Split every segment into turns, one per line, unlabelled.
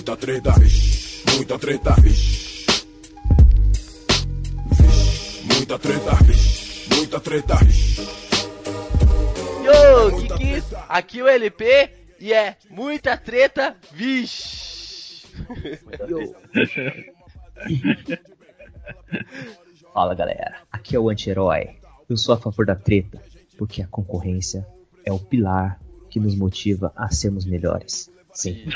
muita treta, vixe, muita treta, vixe. Vixe, muita treta, vixe, muita treta, vixe.
Yo, Kikis, aqui é o LP e é muita treta, vixe.
Fala galera, aqui é o anti-herói. Eu sou a favor da treta, porque a concorrência é o pilar que nos motiva a sermos melhores. Sim.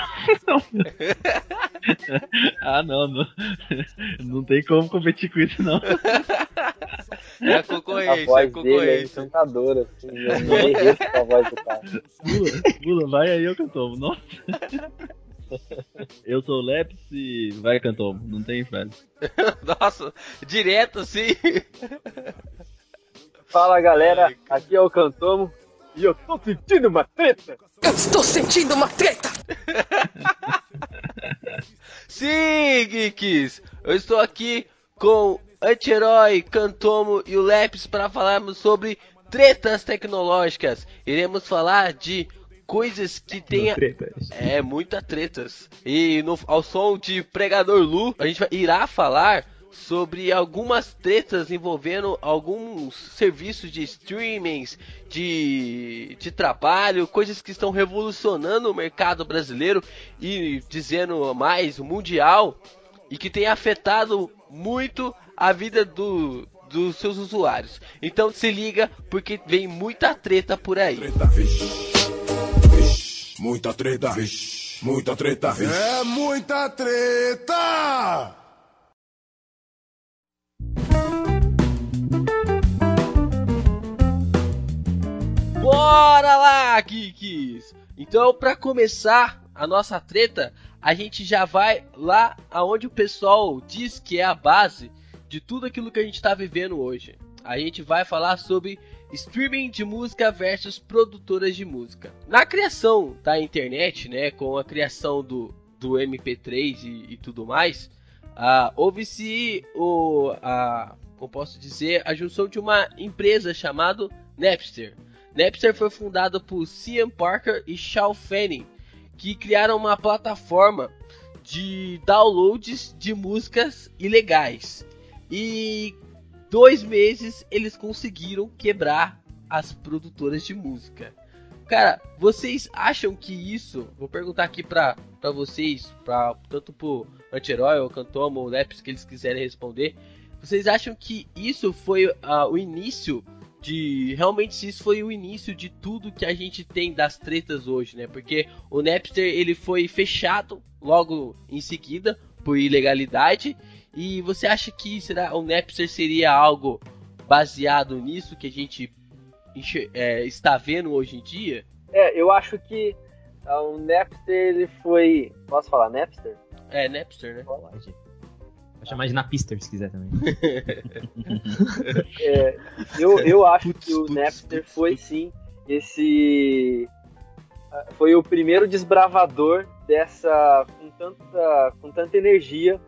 ah, não, não. Não tem como competir com isso, não.
É a concorrência,
A
é a
voz dele é encantadora, assim. Eu me derreto com a voz do cara.
Bula, Bula, vai aí, eu cantomo. Nossa. Eu sou o Leps e vai cantomo. Não tem frase.
Nossa, direto assim.
Fala galera, aqui é o Cantomo e eu tô sentindo uma treta.
Eu estou sentindo uma treta!
Sim, geeks! Eu estou aqui com Anti-Herói, Cantomo e o Leps para falarmos sobre tretas tecnológicas. Iremos falar de coisas que tenha é muita tretas. E no, ao som de Pregador Lu, a gente vai- irá falar sobre algumas tretas envolvendo alguns serviços de streamings, de, de trabalho, coisas que estão revolucionando o mercado brasileiro e dizendo mais o mundial e que tem afetado muito a vida do, dos seus usuários. Então se liga porque vem muita treta por aí.
Treta, vixe, vixe, muita treta, vixe, muita treta, vixe.
É muita treta!
Bora lá, geeks! Então, para começar a nossa treta, a gente já vai lá aonde o pessoal diz que é a base de tudo aquilo que a gente está vivendo hoje. A gente vai falar sobre streaming de música versus produtoras de música. Na criação da internet, né, com a criação do, do MP3 e, e tudo mais, ah, houve-se o, a, como posso dizer, a junção de uma empresa chamada Napster. Napster foi fundado por Cian Parker e Shaw Fanning, que criaram uma plataforma de downloads de músicas ilegais. E dois meses eles conseguiram quebrar as produtoras de música. Cara, vocês acham que isso? Vou perguntar aqui pra, pra vocês, pra, tanto pro Anti-Herói, ou Cantomo, ou Leps, que eles quiserem responder. Vocês acham que isso foi ah, o início de realmente se isso foi o início de tudo que a gente tem das tretas hoje, né? Porque o Napster ele foi fechado logo em seguida por ilegalidade e você acha que será o Napster seria algo baseado nisso que a gente é, está vendo hoje em dia?
É, eu acho que ah, o Napster ele foi. Posso falar Napster?
É Napster, né?
Pode. Pode chamar de Napister se quiser também.
É, eu, eu acho
Putz,
que o
putz,
Napster
putz,
foi sim esse. ah, Foi o primeiro desbravador dessa. com tanta, com tanta energia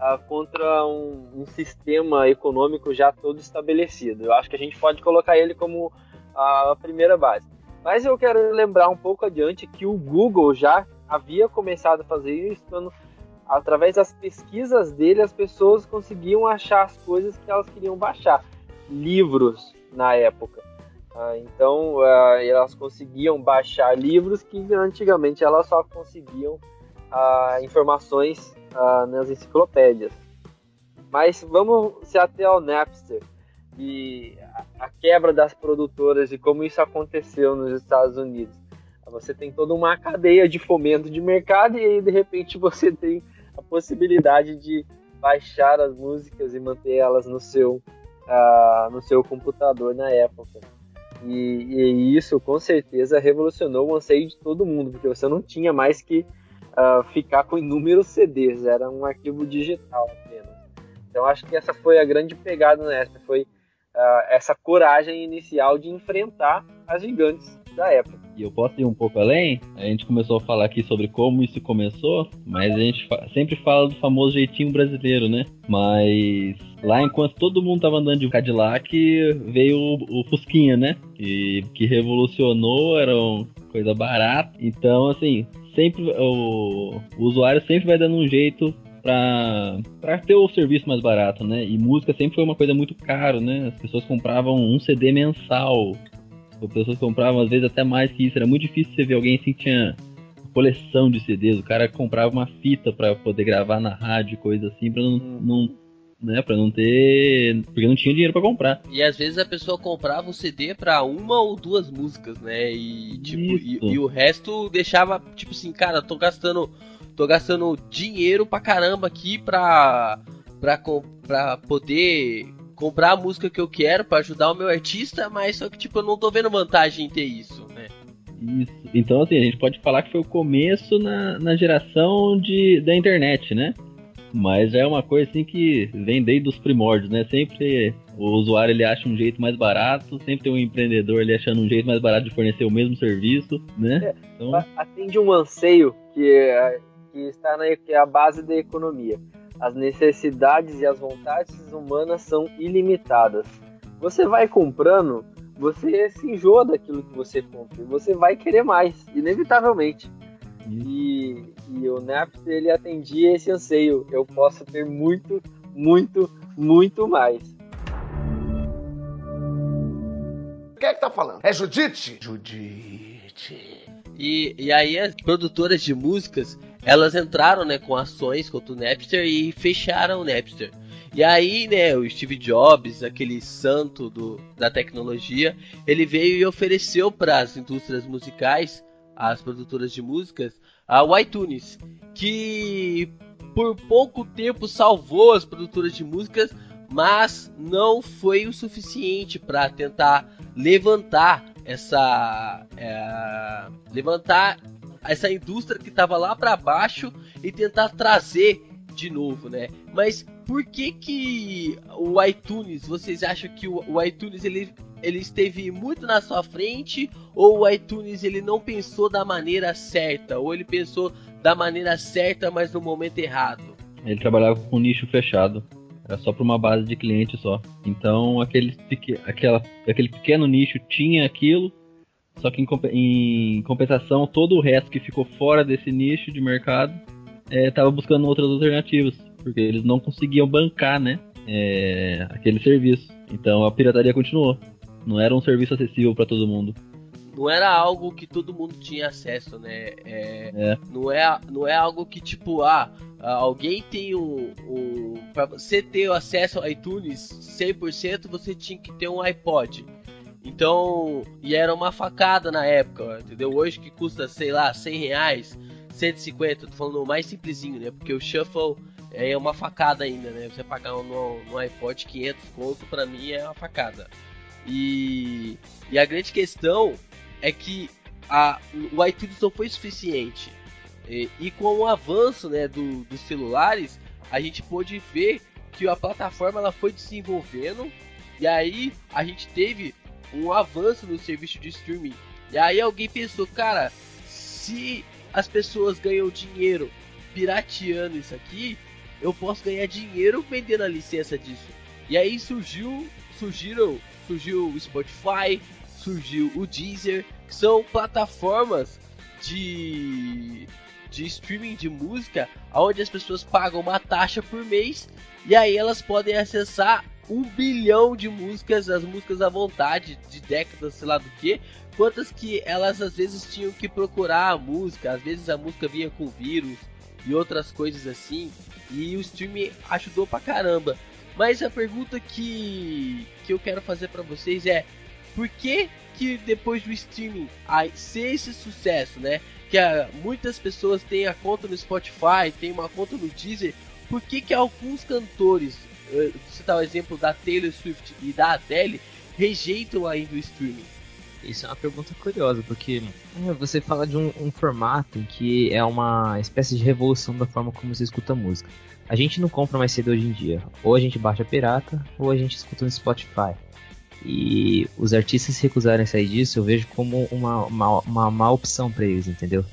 ah, contra um, um sistema econômico já todo estabelecido. Eu acho que a gente pode colocar ele como a primeira base. Mas eu quero lembrar um pouco adiante que o Google já havia começado a fazer isso quando através das pesquisas dele, as pessoas conseguiam achar as coisas que elas queriam baixar. Livros na época. Ah, então, ah, elas conseguiam baixar livros que antigamente elas só conseguiam ah, informações ah, nas enciclopédias. Mas vamos se até ao Napster e a- a quebra das produtoras e como isso aconteceu nos Estados Unidos. Você tem toda uma cadeia de fomento de mercado e aí de repente você tem a possibilidade de baixar as músicas e manter elas no seu, ah, no seu computador na época. E, e isso com certeza revolucionou o anseio de todo mundo, porque você não tinha mais que ah, ficar com inúmeros CDs, era um arquivo digital apenas. Então acho que essa foi a grande pegada nessa, foi ah, essa coragem inicial de enfrentar as gigantes da época.
E eu posso ir um pouco além? A gente começou a falar aqui sobre como isso começou, mas a gente fa- sempre fala do famoso jeitinho brasileiro, né? Mas lá enquanto todo mundo tava andando de Cadillac, veio o, o Fusquinha, né? Que, que revolucionou, era uma coisa barata. Então, assim, sempre o, o usuário sempre vai dando um jeito pra, pra ter o serviço mais barato, né? E música sempre foi uma coisa muito caro, né? As pessoas compravam um CD mensal. As pessoas compravam às vezes até mais que isso. Era muito difícil você ver alguém assim que tinha coleção de CDs. O cara comprava uma fita para poder gravar na rádio, coisa assim, pra não, não né, para não ter, porque não tinha dinheiro para comprar.
E às vezes a pessoa comprava o CD para uma ou duas músicas, né? E tipo, e, e, o resto deixava tipo assim, cara, tô gastando tô gastando dinheiro pra caramba aqui pra pra, pra poder comprar a música que eu quero para ajudar o meu artista, mas só que tipo eu não tô vendo vantagem em ter isso, né?
Isso. Então assim, a gente pode falar que foi o começo na, na geração de, da internet, né? Mas é uma coisa assim que vem desde os primórdios, né? Sempre o usuário ele acha um jeito mais barato, sempre tem um empreendedor ele achando um jeito mais barato de fornecer o mesmo serviço, né?
É, então... Atende um anseio que, é, que está na que é a base da economia. As necessidades e as vontades humanas são ilimitadas. Você vai comprando, você se enjoa daquilo que você compra, você vai querer mais, inevitavelmente. E, e o Napster ele atendia esse anseio. Eu posso ter muito, muito, muito mais.
Quem é que tá falando? É Judite? Judite.
E, e aí as produtoras de músicas, elas entraram né, com ações contra o Napster e fecharam o Napster. E aí, né, o Steve Jobs, aquele santo do, da tecnologia, ele veio e ofereceu para as indústrias musicais as produtoras de músicas, a iTunes, que por pouco tempo salvou as produtoras de músicas, mas não foi o suficiente para tentar levantar essa é, levantar essa indústria que estava lá para baixo e tentar trazer de novo, né? Mas por que que o iTunes, vocês acham que o, iTunes ele ele esteve muito na sua frente ou o iTunes ele não pensou da maneira certa? Ou ele pensou da maneira certa mas no momento errado?
Ele trabalhava com nicho fechado. Era só para uma base de clientes só. Então aquele, aquela, aquele pequeno nicho tinha aquilo só que em, em compensação todo o resto que ficou fora desse nicho de mercado estava é, buscando outras alternativas porque eles não conseguiam bancar né é, aquele serviço então a pirataria continuou não era um serviço acessível para todo mundo.
Não era algo que todo mundo tinha acesso, né? É, é. Não, é, não é algo que, tipo, ah, alguém tem um. um para você ter acesso ao iTunes 100%, você tinha que ter um iPod. Então, e era uma facada na época, entendeu? Hoje que custa, sei lá, 100 reais, 150, tô falando mais simplesinho, né? Porque o Shuffle é uma facada ainda, né? Você pagar no, no iPod 500 conto, pra mim é uma facada. E, e a grande questão é que a, o iTunes não foi suficiente. E, e com o avanço né, do, dos celulares, a gente pôde ver que a plataforma ela foi desenvolvendo e aí a gente teve um avanço no serviço de streaming. E aí alguém pensou, cara, se as pessoas ganham dinheiro pirateando isso aqui, eu posso ganhar dinheiro vendendo a licença disso. E aí surgiu, surgiram surgiu o Spotify, surgiu o Deezer, que são plataformas de de streaming de música, onde as pessoas pagam uma taxa por mês e aí elas podem acessar um bilhão de músicas, as músicas à vontade, de décadas, sei lá do que, quantas que elas às vezes tinham que procurar a música, às vezes a música vinha com vírus e outras coisas assim, e o streaming ajudou pra caramba. Mas a pergunta que, que eu quero fazer para vocês é: por que que depois do streaming a, ser esse sucesso, né? Que a, muitas pessoas têm a conta no Spotify, tem uma conta no Deezer, por que que alguns cantores, você citar o exemplo da Taylor Swift e da Adele, rejeitam ainda o streaming?
Isso é uma pergunta curiosa, porque é, você fala de um, um, formato que é uma espécie de revolução da forma como você escuta música. A gente não compra mais cedo hoje em dia. Ou a gente baixa pirata, ou a gente escuta no Spotify. E os artistas se recusarem a sair disso, eu vejo como uma, uma, uma má opção para eles, entendeu?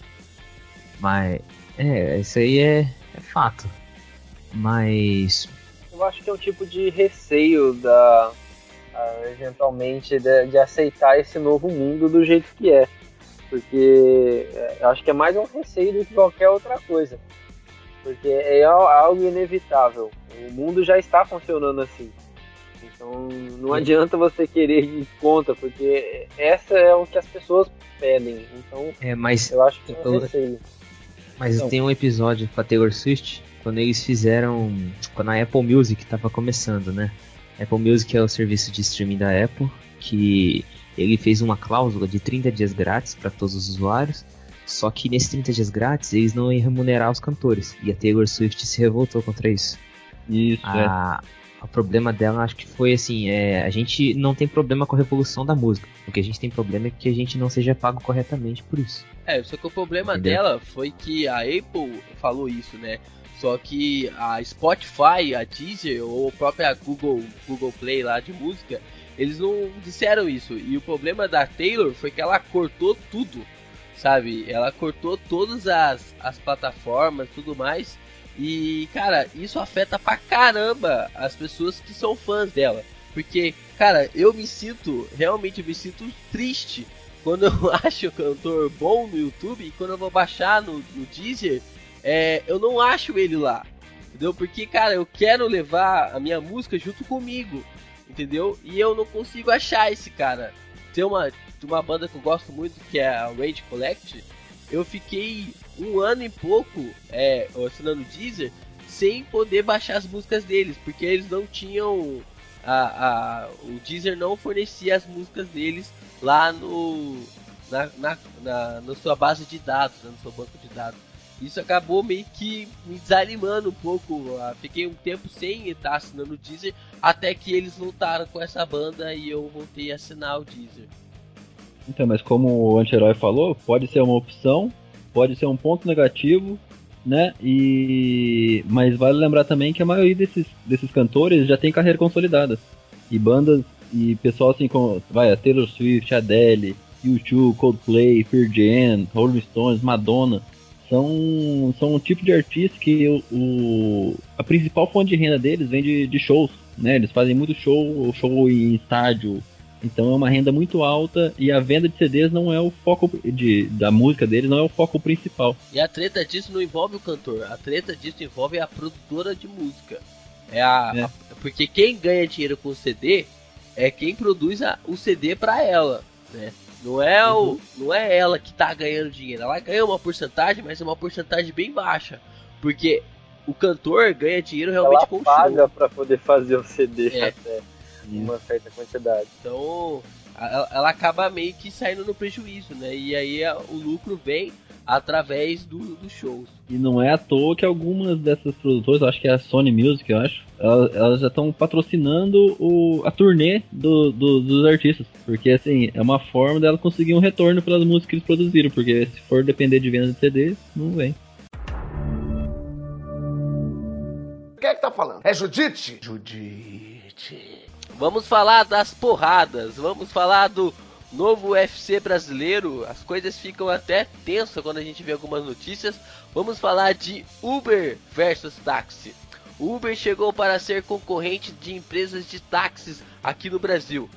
Mas, é, isso aí é, é fato. Mas.
Eu acho que é um tipo de receio da. eventualmente de, de aceitar esse novo mundo do jeito que é. porque é, eu acho que é mais um receio do que qualquer outra coisa. Porque é algo inevitável. O mundo já está funcionando assim. Então não adianta você querer ir contra, porque essa é o que as pessoas pedem. Então
É, mas
eu acho que é um
eu-
receio.
Mas
Então.
tem um episódio com a Taylor Swift, quando eles fizeram. Quando a Apple Music tava começando, né? Apple Music é o serviço de streaming da Apple, que ele fez uma cláusula de 30 dias grátis para todos os usuários. Só que nesses 30 dias grátis eles não iam remunerar os cantores. E a Taylor Swift se revoltou contra isso.
Isso, é.
A, o problema dela acho que foi assim, é, a gente não tem problema com a revolução da música. O que a gente tem problema é que a gente não seja pago corretamente por isso.
É, só que o problema
Entendeu?
dela foi que a Apple falou isso, né? Só que a Spotify, a Deezer ou a própria Google, Google Play lá de música, eles não disseram isso. E o problema da Taylor foi que ela cortou tudo, sabe? Ela cortou todas as, as plataformas, tudo mais. E, cara, isso afeta pra caramba as pessoas que são fãs dela. Porque, cara, eu me sinto, realmente me sinto triste quando eu acho o cantor bom no YouTube e quando eu vou baixar no, no Deezer, é, eu não acho ele lá. Entendeu? Porque, cara, eu quero levar a minha música junto comigo. Entendeu? E eu não consigo achar esse cara. Tem uma, uma banda que eu gosto muito que é a Rage Collect. Eu fiquei um ano e pouco é, assinando Deezer sem poder baixar as músicas deles, porque eles não tinham. A, a, o Deezer não fornecia as músicas deles lá no na, na, na, na sua base de dados, né, no seu banco de dados. Isso acabou meio que me desanimando um pouco. Fiquei um tempo sem estar assinando o Deezer, até que eles voltaram com essa banda e eu voltei a assinar o Deezer.
Então, mas como o anti-herói falou, pode ser uma opção, pode ser um ponto negativo, né? E mas vale lembrar também que a maioria desses, desses cantores já tem carreira consolidada. E bandas e pessoal assim como vai a Taylor Swift, Adele, U2, Coldplay, Pearl Jam, Rolling Stones, Madonna, são são um tipo de artista que o, o- a principal fonte de renda deles vem de, de shows, né? Eles fazem muito show, show em estádio, então é uma renda muito alta e a venda de CDs não é o foco de, da música deles, não é o foco principal.
E a treta disso não envolve o cantor, a treta disso envolve a produtora de música. É a,
É.
a- porque quem ganha dinheiro com o CD é quem produz a- o CD pra ela, né? Não é o, não é ela que tá ganhando dinheiro, ela ganha uma porcentagem, mas é uma porcentagem bem baixa, porque o cantor ganha dinheiro realmente
Ela
com o show.
paga pra poder fazer o CD
É.
até uma certa quantidade.
Então, ela, acaba meio que saindo no prejuízo, né? E aí o lucro vem através do, dos shows.
E não é à toa que algumas dessas produtoras, acho que é a Sony Music, eu acho, elas, elas já estão patrocinando o, a turnê do- do- dos artistas. Porque assim, é uma forma dela conseguir um retorno pelas músicas que eles produziram. Porque se for depender de venda de CDs, não vem.
Quem é que tá falando? É Judite? Judite.
Vamos falar das porradas, vamos falar do novo UFC brasileiro. As coisas ficam até tensas quando a gente vê algumas notícias. Vamos falar de Uber versus táxi. O Uber chegou para ser concorrente de empresas de táxis aqui no Brasil.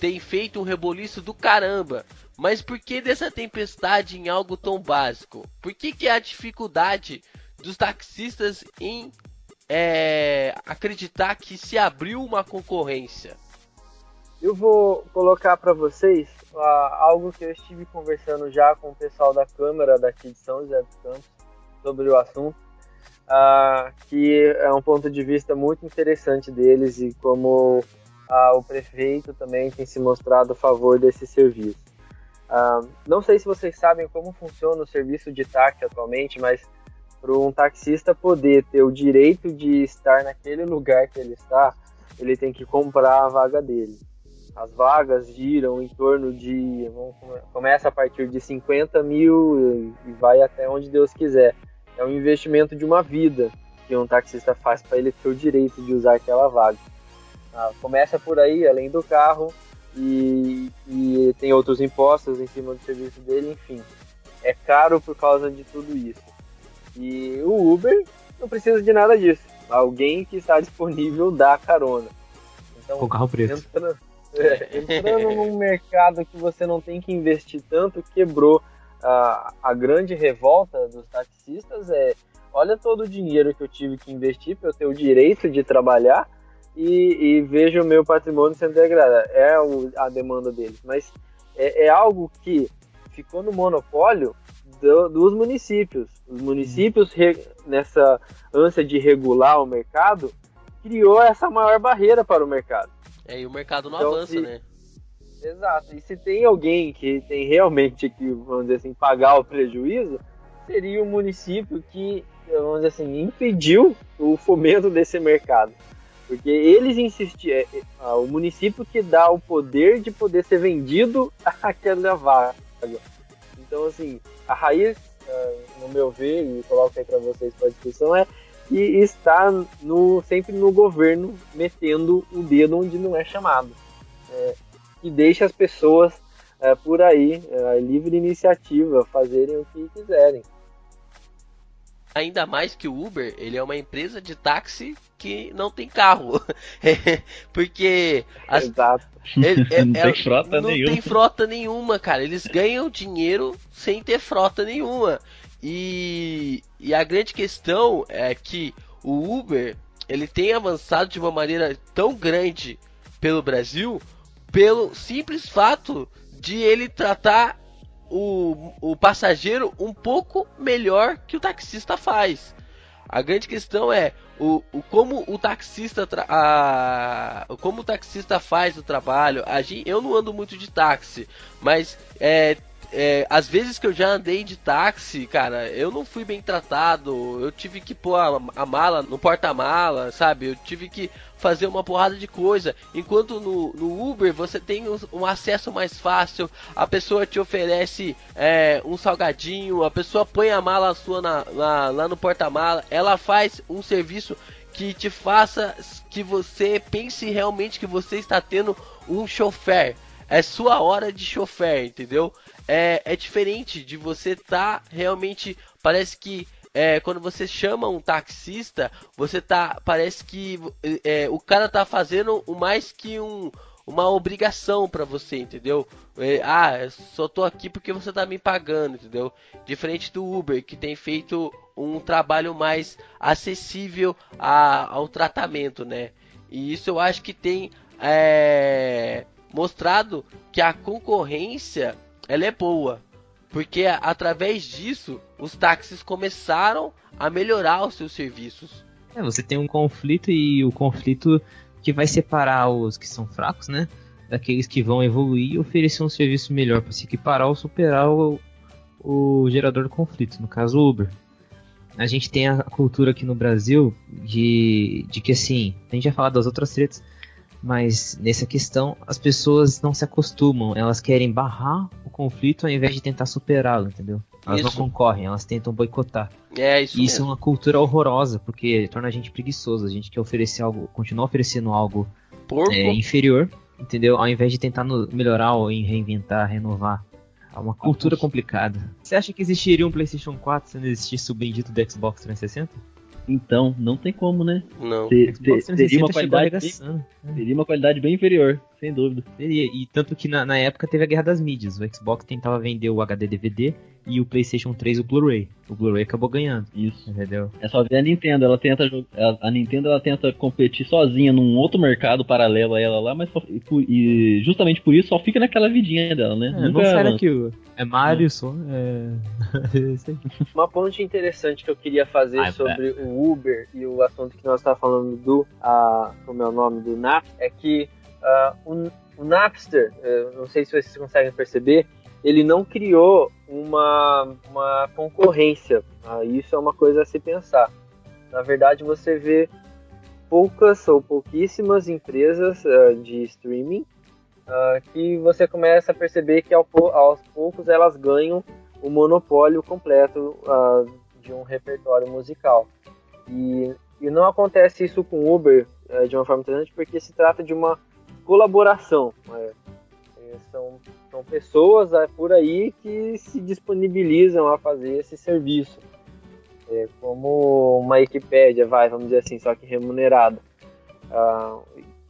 Tem feito um reboliço do caramba. Mas por que dessa tempestade em algo tão básico? Por que, que a dificuldade dos taxistas em é, acreditar que se abriu uma concorrência.
Eu vou colocar para vocês ah, algo que eu estive conversando já com o pessoal da Câmara daqui de São José dos Campos sobre o assunto, ah, que é um ponto de vista muito interessante deles e como ah, o prefeito também tem se mostrado a favor desse serviço. Não sei se vocês sabem como funciona o serviço de táxi atualmente, mas para um taxista poder ter o direito de estar naquele lugar que ele está, ele tem que comprar a vaga dele. As vagas giram em torno de. Começa a partir de 50 mil e vai até onde Deus quiser. É um investimento de uma vida que um taxista faz para ele ter o direito de usar aquela vaga. Ah, começa por aí, além do carro, e, e tem outros impostos em cima do serviço dele, enfim. É caro por causa de tudo isso. E o Uber não precisa de nada disso. Alguém que está disponível dá carona. Então,
Com carro preto.
entra- é, entrando num mercado que você não tem que investir tanto, quebrou a, a grande revolta dos taxistas é olha todo o dinheiro que eu tive que investir para eu ter o direito de trabalhar e, e vejo o meu patrimônio sendo degradado. É o, a demanda deles. Mas é, é algo que ficou no monopólio do, dos municípios. Os municípios, re, nessa ânsia de regular o mercado, criou essa maior barreira para o mercado.
É, e o mercado não então, avança, se, né?
Exato. E se tem alguém que tem realmente que, vamos dizer assim, pagar o prejuízo, seria o município que, vamos dizer assim, impediu o fomento desse mercado. Porque eles insistiam, é, é, o município que dá o poder de poder ser vendido aquela vaga. Então, assim, a raiz, é, no meu ver, e coloco aí para vocês para discussão, é que está no, sempre no governo metendo o dedo onde não é chamado. É, e deixa as pessoas é, por aí, é, livre iniciativa, fazerem o que quiserem.
Ainda mais que o Uber, ele é uma empresa de táxi que não tem carro. Porque
as, Exato.
É, é, não, tem frota, não tem frota nenhuma, cara. Eles ganham dinheiro sem ter frota nenhuma. E, e a grande questão é que o Uber ele tem avançado de uma maneira tão grande pelo Brasil pelo simples fato de ele tratar o, o passageiro um pouco melhor que o taxista faz. A grande questão é o, o como o taxista a, como o taxista faz o trabalho. A eu não ando muito de táxi, mas é, é, às vezes que eu já andei de táxi, cara, eu não fui bem tratado. Eu tive que pôr a, a mala no porta-mala, sabe? Eu tive que fazer uma porrada de coisa. Enquanto no, no Uber você tem um, um, acesso mais fácil, a pessoa te oferece é, um salgadinho, a pessoa põe a mala sua na, na, lá no porta-mala, ela faz um serviço que te faça que você pense realmente que você está tendo um chofer. É sua hora de chofer, entendeu? É, é diferente de você tá realmente. Parece que é, quando você chama um taxista, você tá. Parece que é, o cara tá fazendo o mais que um, uma obrigação para você, entendeu? É, ah, só tô aqui porque você tá me pagando, entendeu? Diferente do Uber, que tem feito um trabalho mais acessível a, ao tratamento, né? E isso eu acho que tem é, mostrado que a concorrência ela é boa. Porque através disso, os táxis começaram a melhorar os seus serviços.
É, você tem um conflito e o conflito que vai separar os que são fracos, né? Daqueles que vão evoluir e oferecer um serviço melhor para se equiparar ou superar o, o gerador do conflito, no caso o Uber. A gente tem a cultura aqui no Brasil de, de que assim, a gente já falado das outras tretas, mas nessa questão as pessoas não se acostumam, elas querem barrar o conflito ao invés de tentar superá-lo, entendeu? Elas isso. não concorrem, elas tentam boicotar.
É isso.
E isso é uma cultura horrorosa, porque torna a gente preguiçoso, a gente quer oferecer algo, continuar oferecendo algo é, inferior, entendeu? Ao invés de tentar no, melhorar ou reinventar, renovar. É uma cultura complicada. Você acha que existiria um PlayStation 4 se não existisse o bendito do Xbox 360?
Então, não tem como, né?
Não.
Ter, ter, teria, uma qualidade bem, teria uma qualidade bem inferior, sem dúvida.
Teria. E tanto que na, na época teve a guerra das mídias. O Xbox tentava vender o HD DVD e o PlayStation 3 o Blu-ray. O Blu-ray acabou ganhando.
Isso. Entendeu? É só ver a Nintendo, ela tenta a Nintendo ela tenta competir sozinha num outro mercado paralelo a ela lá, mas só, e, justamente por isso só fica naquela vidinha dela, né?
É, Nunca não sai daquilo. É Mario só, é...
Uma ponte interessante que eu queria fazer Ai, sobre o Uber e o assunto que nós estávamos falando do, é o nome do NAP, é que uh, o, o Napster, uh, não sei se vocês conseguem perceber, ele não criou uma, uma concorrência. Ah, isso é uma coisa a se pensar. Na verdade, você vê poucas ou pouquíssimas empresas uh, de streaming uh, que você começa a perceber que ao, aos poucos elas ganham o monopólio completo uh, de um repertório musical. E, e não acontece isso com Uber uh, de uma forma interessante porque se trata de uma colaboração. Né? São, são pessoas é, por aí que se disponibilizam a fazer esse serviço. É, como uma Wikipédia, vai, vamos dizer assim, só que remunerada. Ah,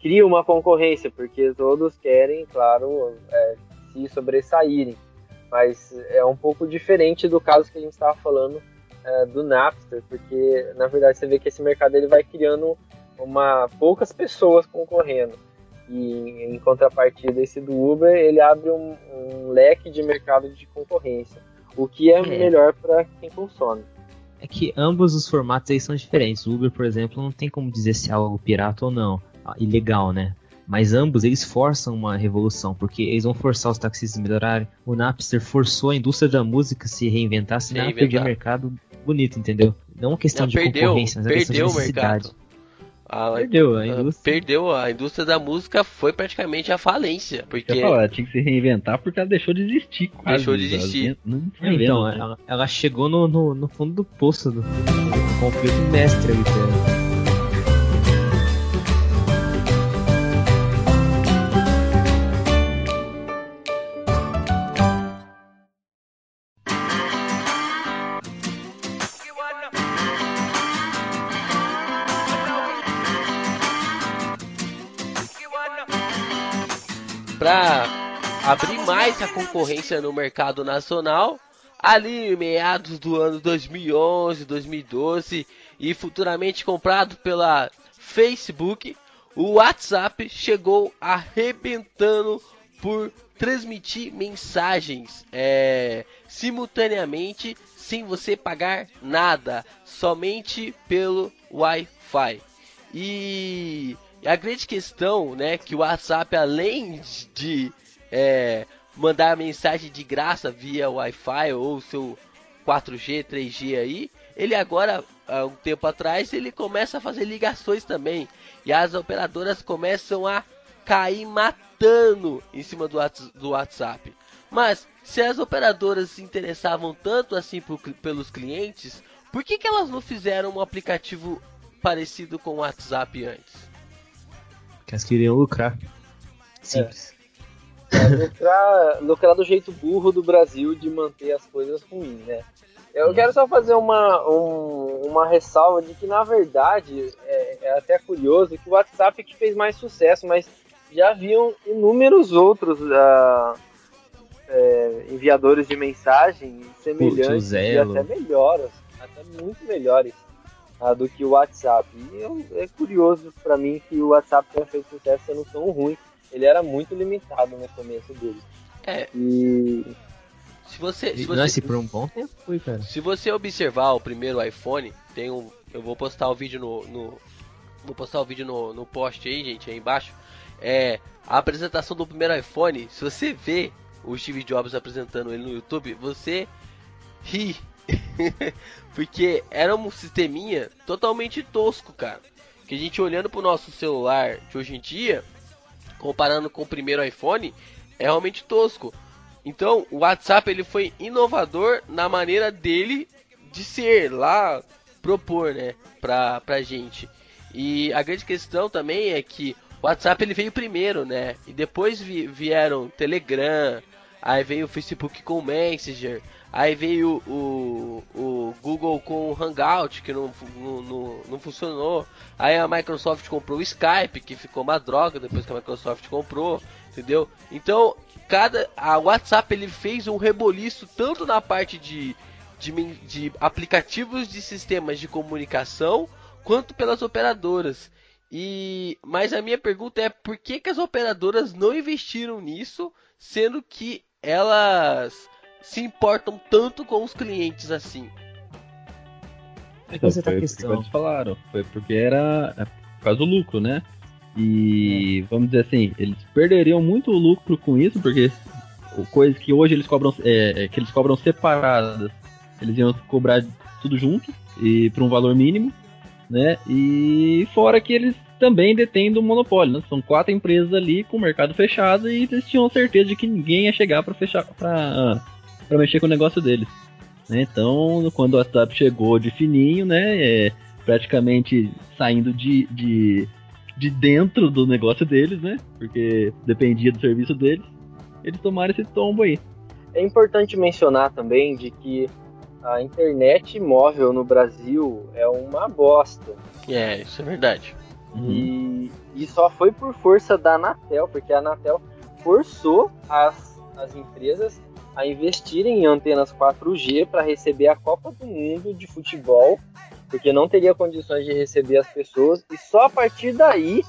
cria uma concorrência, porque todos querem, claro, é, se sobressaírem. Mas é um pouco diferente do caso que a gente estava falando é, do Napster, porque na verdade você vê que esse mercado ele vai criando uma poucas pessoas concorrendo. E em contrapartida, esse do Uber, ele abre um, um leque de mercado de concorrência, o que é, é. melhor para quem consome.
É que ambos os formatos aí são diferentes. O Uber, por exemplo, não tem como dizer se é algo pirata ou não, ah, ilegal, né? Mas ambos eles forçam uma revolução, porque eles vão forçar os taxistas a melhorarem. O Napster forçou a indústria da música a se reinventar, senão perder mercado bonito, entendeu? Não é uma questão não, de perdeu, concorrência, mas é uma questão de necessidade. Mercado.
A, perdeu, a indústria. Perdeu, a indústria da música foi praticamente a falência. Porque...
Falar, ela tinha que se reinventar porque ela deixou de existir. Quase,
deixou de existir.
Não, não então, né? ela, ela, chegou no, no, no, fundo do poço do, do conflito mestre ali,
abrir mais a concorrência no mercado nacional, ali em meados do ano 2011, 2012 e futuramente comprado pela Facebook, o WhatsApp chegou arrebentando por transmitir mensagens é, simultaneamente sem você pagar nada, somente pelo Wi-Fi. E a grande questão, né, que o WhatsApp, além de é, mandar mensagem de graça via Wi-Fi ou seu 4G, 3G aí, ele agora, há um tempo atrás, ele começa a fazer ligações também. E as operadoras começam a cair matando em cima do, do WhatsApp. Mas, se as operadoras se interessavam tanto assim por, pelos clientes, por que, que elas não fizeram um aplicativo parecido com o WhatsApp antes?
Que elas queriam lucrar. Simples.
É. É, lucrar, lucrar do jeito burro do Brasil de manter as coisas ruins, né? Eu quero só fazer uma, um, uma ressalva de que, na verdade, é, é, até curioso que o WhatsApp é que fez mais sucesso, mas já haviam inúmeros outros uh, é, enviadores de mensagem semelhantes e até melhores, até muito melhores uh, do que o WhatsApp. E eu, é curioso para mim que o WhatsApp tenha feito sucesso sendo tão ruim. Ele era muito limitado no começo dele.
É.
E.
Se você. Se
você por um bom tempo foi, cara.
Se você observar o primeiro iPhone, tem um. Eu vou postar o vídeo no. no vou postar o vídeo no, no post aí, gente, aí embaixo. É. A apresentação do primeiro iPhone, se você vê o Steve Jobs apresentando ele no YouTube, você ri Porque era um sisteminha totalmente tosco, cara. Que a gente olhando pro nosso celular de hoje em dia, comparando com o primeiro iPhone, é realmente tosco. Então, o WhatsApp ele foi inovador na maneira dele de ser lá propor, né, pra, pra gente. E a grande questão também é que o WhatsApp ele veio primeiro, né? E depois vi, vieram Telegram, aí veio o Facebook com o Messenger, Aí veio o, o Google com o Hangout, que não, não, não, funcionou. Aí a Microsoft comprou o Skype, que ficou uma droga depois que a Microsoft comprou, entendeu? Então, cada a WhatsApp ele fez um reboliço tanto na parte de, de, de aplicativos de sistemas de comunicação, quanto pelas operadoras. E mas a minha pergunta é por que, que as operadoras não investiram nisso, sendo que elas se importam tanto com os clientes assim?
Então, foi tá questão. eles falaram, foi porque era é, por causa do lucro, né? E é. vamos dizer assim, eles perderiam muito lucro com isso, porque coisas que hoje eles cobram, é, é, que eles cobram separadas, eles iam cobrar tudo junto e por um valor mínimo, né? E fora que eles também detêm do monopólio, né? São quatro empresas ali com o mercado fechado e eles tinham certeza de que ninguém ia chegar para fechar, para para mexer com o negócio deles. Né? Então, quando o WhatsApp chegou de fininho, né, é, praticamente saindo de, de, de dentro do negócio deles, né, porque dependia do serviço deles, eles tomaram esse tombo aí.
É importante mencionar também de que a internet móvel no Brasil é uma bosta.
É, isso é verdade.
E, e só foi por força da Anatel, porque a Anatel forçou as, as empresas a investirem em antenas 4G para receber a Copa do Mundo de futebol, porque não teria condições de receber as pessoas, e só a partir daí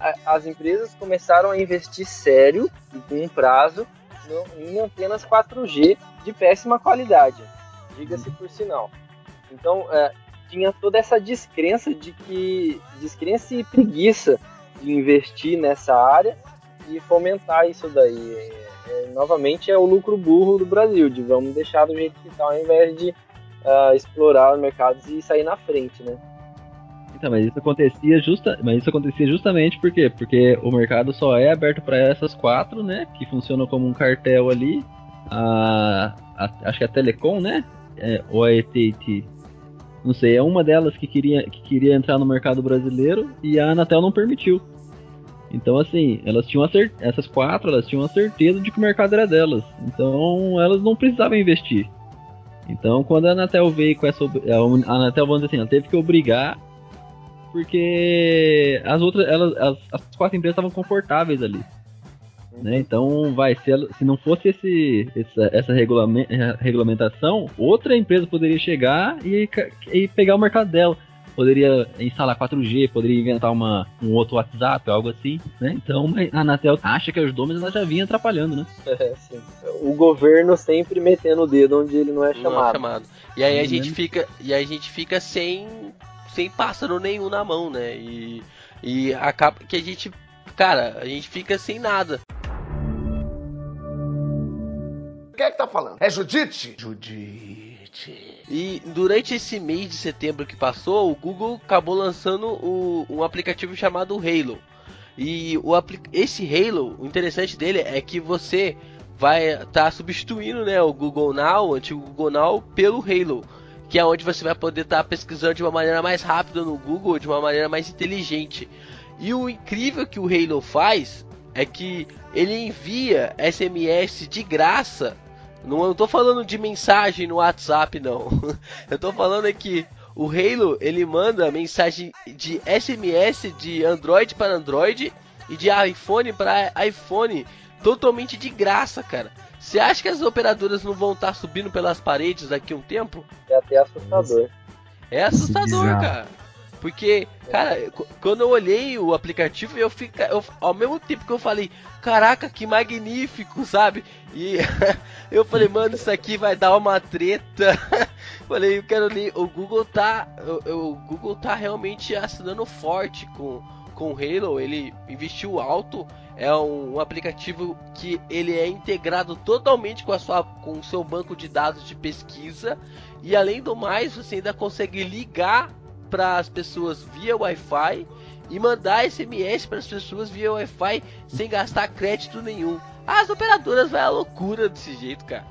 a, as empresas começaram a investir sério e com um prazo no, em antenas 4G de péssima qualidade, diga-se por sinal. Então, é, tinha toda essa descrença de que descrença e preguiça de investir nessa área e fomentar isso daí. Novamente é o lucro burro do Brasil, de vamos deixar do jeito que está ao invés de uh, explorar os mercados e sair na frente, né?
Então, mas isso acontecia justa, mas isso acontecia justamente por quê? Porque o mercado só é aberto para essas quatro, né? Que funcionam como um cartel ali. A, a acho que é a Telecom, né? É, ou a. Não sei, é uma delas que queria, que queria entrar no mercado brasileiro e a Anatel não permitiu. Então, assim, elas tinham essas quatro, elas tinham a certeza de que o mercado era delas. Então, elas não precisavam investir. Então, quando a Anatel veio com essa. A Anatel, vamos dizer assim, ela teve que obrigar porque as outras, elas, as, as quatro empresas estavam confortáveis ali. Né? Então, vai, se, ela, se não fosse esse, essa, essa regulamentação, outra empresa poderia chegar e, e pegar o mercado dela. Poderia instalar 4G, poderia inventar uma, um outro WhatsApp, algo assim, né? Então a Anatel acha que ajudou, mas ela já vinha atrapalhando, né?
É, sim. O governo sempre metendo o dedo onde ele não é chamado. Não é chamado.
E aí a gente fica, e aí a gente fica sem sem pássaro nenhum na mão, né? E, e acaba que a gente, cara, a gente fica sem nada.
Quem é que tá falando? É Judite? Judite.
E durante esse mês de setembro que passou, o Google acabou lançando o, um aplicativo chamado Halo. E o esse Halo, o interessante dele é que você vai estar tá substituindo né, o Google Now, o antigo Google Now, pelo Halo que é onde você vai poder estar tá pesquisando de uma maneira mais rápida no Google, de uma maneira mais inteligente. E o incrível que o Halo faz é que ele envia SMS de graça. Não estou falando de mensagem no WhatsApp não. Eu estou falando aqui o Halo ele manda mensagem de SMS de Android para Android e de iPhone para iPhone totalmente de graça, cara. Você acha que as operadoras não vão estar tá subindo pelas paredes daqui a um tempo?
É até assustador.
É assustador, cara. Porque, cara, quando eu olhei o aplicativo, eu fico. Eu, ao mesmo tempo que eu falei, caraca, que magnífico, sabe? E eu falei, mano, isso aqui vai dar uma treta. falei, eu quero ler. O Google tá. O, o Google tá realmente assinando forte com, com o Halo. Ele investiu alto é um, um, aplicativo que ele é integrado totalmente com a sua com o seu banco de dados de pesquisa e além do mais você ainda consegue ligar para as pessoas via Wi-Fi e mandar SMS para as pessoas via Wi-Fi sem gastar crédito nenhum. As operadoras vai à loucura desse jeito, cara.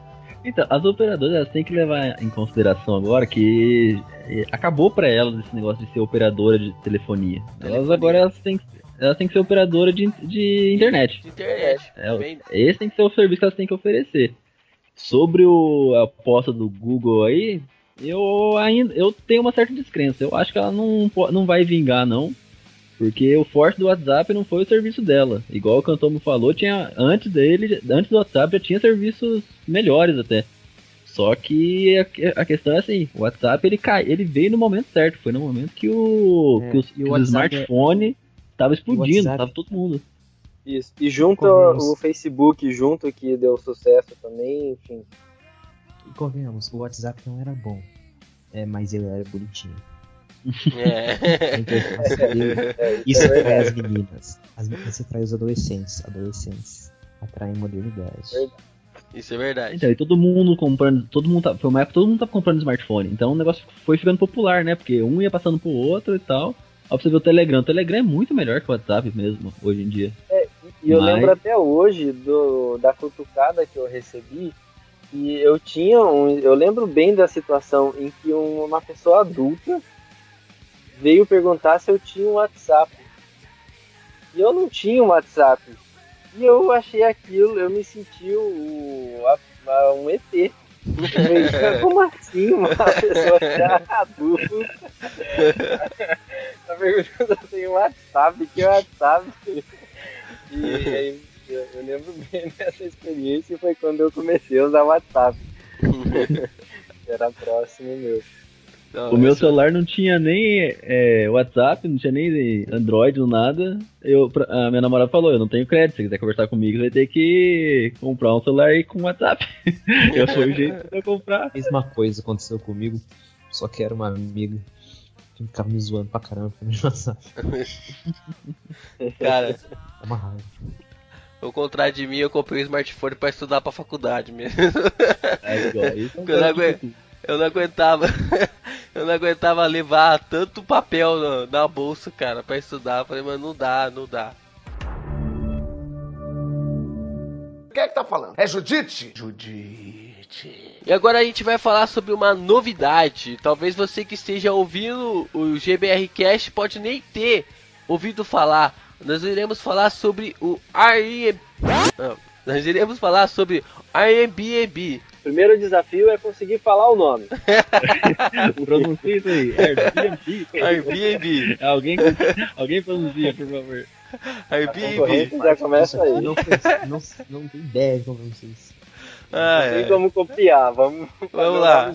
Então, as operadoras têm que levar em consideração agora que eh, acabou para elas esse negócio de ser operadora de telefonia. telefonia. Elas agora elas têm, ela tem que ser operadora de, de internet.
De internet. É,
esse tem que ser o serviço que elas têm que oferecer. Sobre o, a aposta do Google aí, eu ainda eu tenho uma certa descrença. Eu acho que ela não, não vai vingar, não. Porque o forte do WhatsApp não foi o serviço dela. Igual o cantor me falou, tinha antes dele, antes do WhatsApp já tinha serviços melhores até. Só que a, a questão é assim, o WhatsApp ele cai, ele veio no momento certo, foi no momento que o, é, que os, que o smartphone Tava explodindo, tava todo mundo.
Isso. E junto o Facebook, junto que deu sucesso também, enfim.
E convenhamos, o WhatsApp não era bom. É, mas ele era bonitinho.
É.
isso atrai as meninas. As, isso atrai os adolescentes. Adolescentes atraem modernidade.
Isso é verdade.
Então, e todo mundo comprando, todo mundo tá, foi uma época todo mundo tava comprando smartphone. Então o negócio foi ficando popular, né? Porque um ia passando pro outro e tal. Pra você ver o Telegram. O Telegram é muito melhor que o WhatsApp mesmo, hoje em dia.
É, e eu Mas... lembro até hoje do, da cutucada que eu recebi. E eu tinha um. Eu lembro bem da situação em que uma pessoa adulta veio perguntar se eu tinha um WhatsApp. E eu não tinha um WhatsApp. E eu achei aquilo, eu me senti o, a, um ET. Como assim uma pessoa já adulta? Tá perguntando se tem WhatsApp, que WhatsApp? E aí Eu lembro bem dessa experiência foi quando eu comecei a usar WhatsApp. Era próximo meu.
Não,
O meu celular não tinha nem é, WhatsApp, não tinha nem Android, não nada. Eu, pra- a minha namorada falou, eu não tenho crédito, se quiser conversar comigo, vai ter que comprar um celular aí com WhatsApp. eu fui o jeito de eu comprar.
Mesma coisa aconteceu comigo, só que era uma amiga que ficava me zoando pra caramba pra me WhatsApp.
Cara,
É uma raiva.
Ao contrário de mim, eu comprei um smartphone pra estudar pra faculdade mesmo.
É igual, isso é um
Eu não,
cara
agu-
que-
eu não aguentava. Eu não aguentava levar tanto papel na, na bolsa, cara, pra estudar. Eu falei, mano, não dá, não dá.
Quem é que tá falando? É Judite? Judite.
E agora a gente vai falar sobre uma novidade. Talvez você que esteja ouvindo o GBR Cast pode nem ter ouvido falar. Nós iremos falar sobre o Airbnb. Não, nós iremos falar sobre Airbnb.
Primeiro desafio é conseguir falar o nome.
Pronuncia isso aí. Airbnb.
Airbnb.
alguém, alguém pronuncia, por favor.
A
Airbnb.
já começa aí.
Não, não, não tem ideia de como vocês.
Ah,
Não tem
é.
como copiar, vamos,
Vamos lá.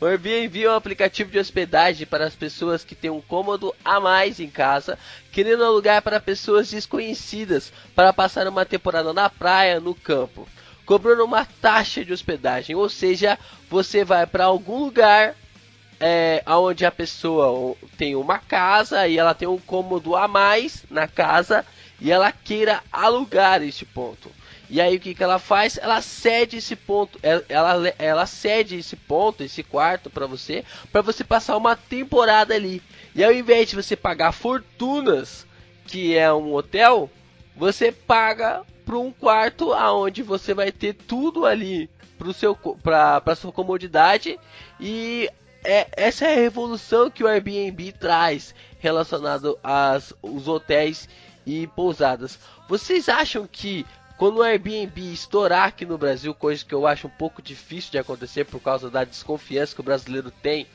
O Airbnb é um aplicativo de hospedagem para as pessoas que têm um cômodo a mais em casa, querendo alugar para pessoas desconhecidas para passar uma temporada na praia, no campo, cobrando uma taxa de hospedagem, ou seja, você vai para algum lugar é, onde a pessoa tem uma casa e ela tem um cômodo a mais na casa e ela queira alugar este ponto. E aí o que, que ela faz? Ela cede esse ponto, ela, ela, ela cede esse ponto, esse quarto para você, para você passar uma temporada ali. E ao invés de você pagar fortunas, que é um hotel, você paga para um quarto aonde você vai ter tudo ali para seu para sua comodidade e é, essa é a revolução que o Airbnb traz relacionado aos os hotéis e pousadas. Vocês acham que quando o Airbnb estourar aqui no Brasil, coisa que eu acho um pouco difícil de acontecer por causa da desconfiança que o brasileiro tem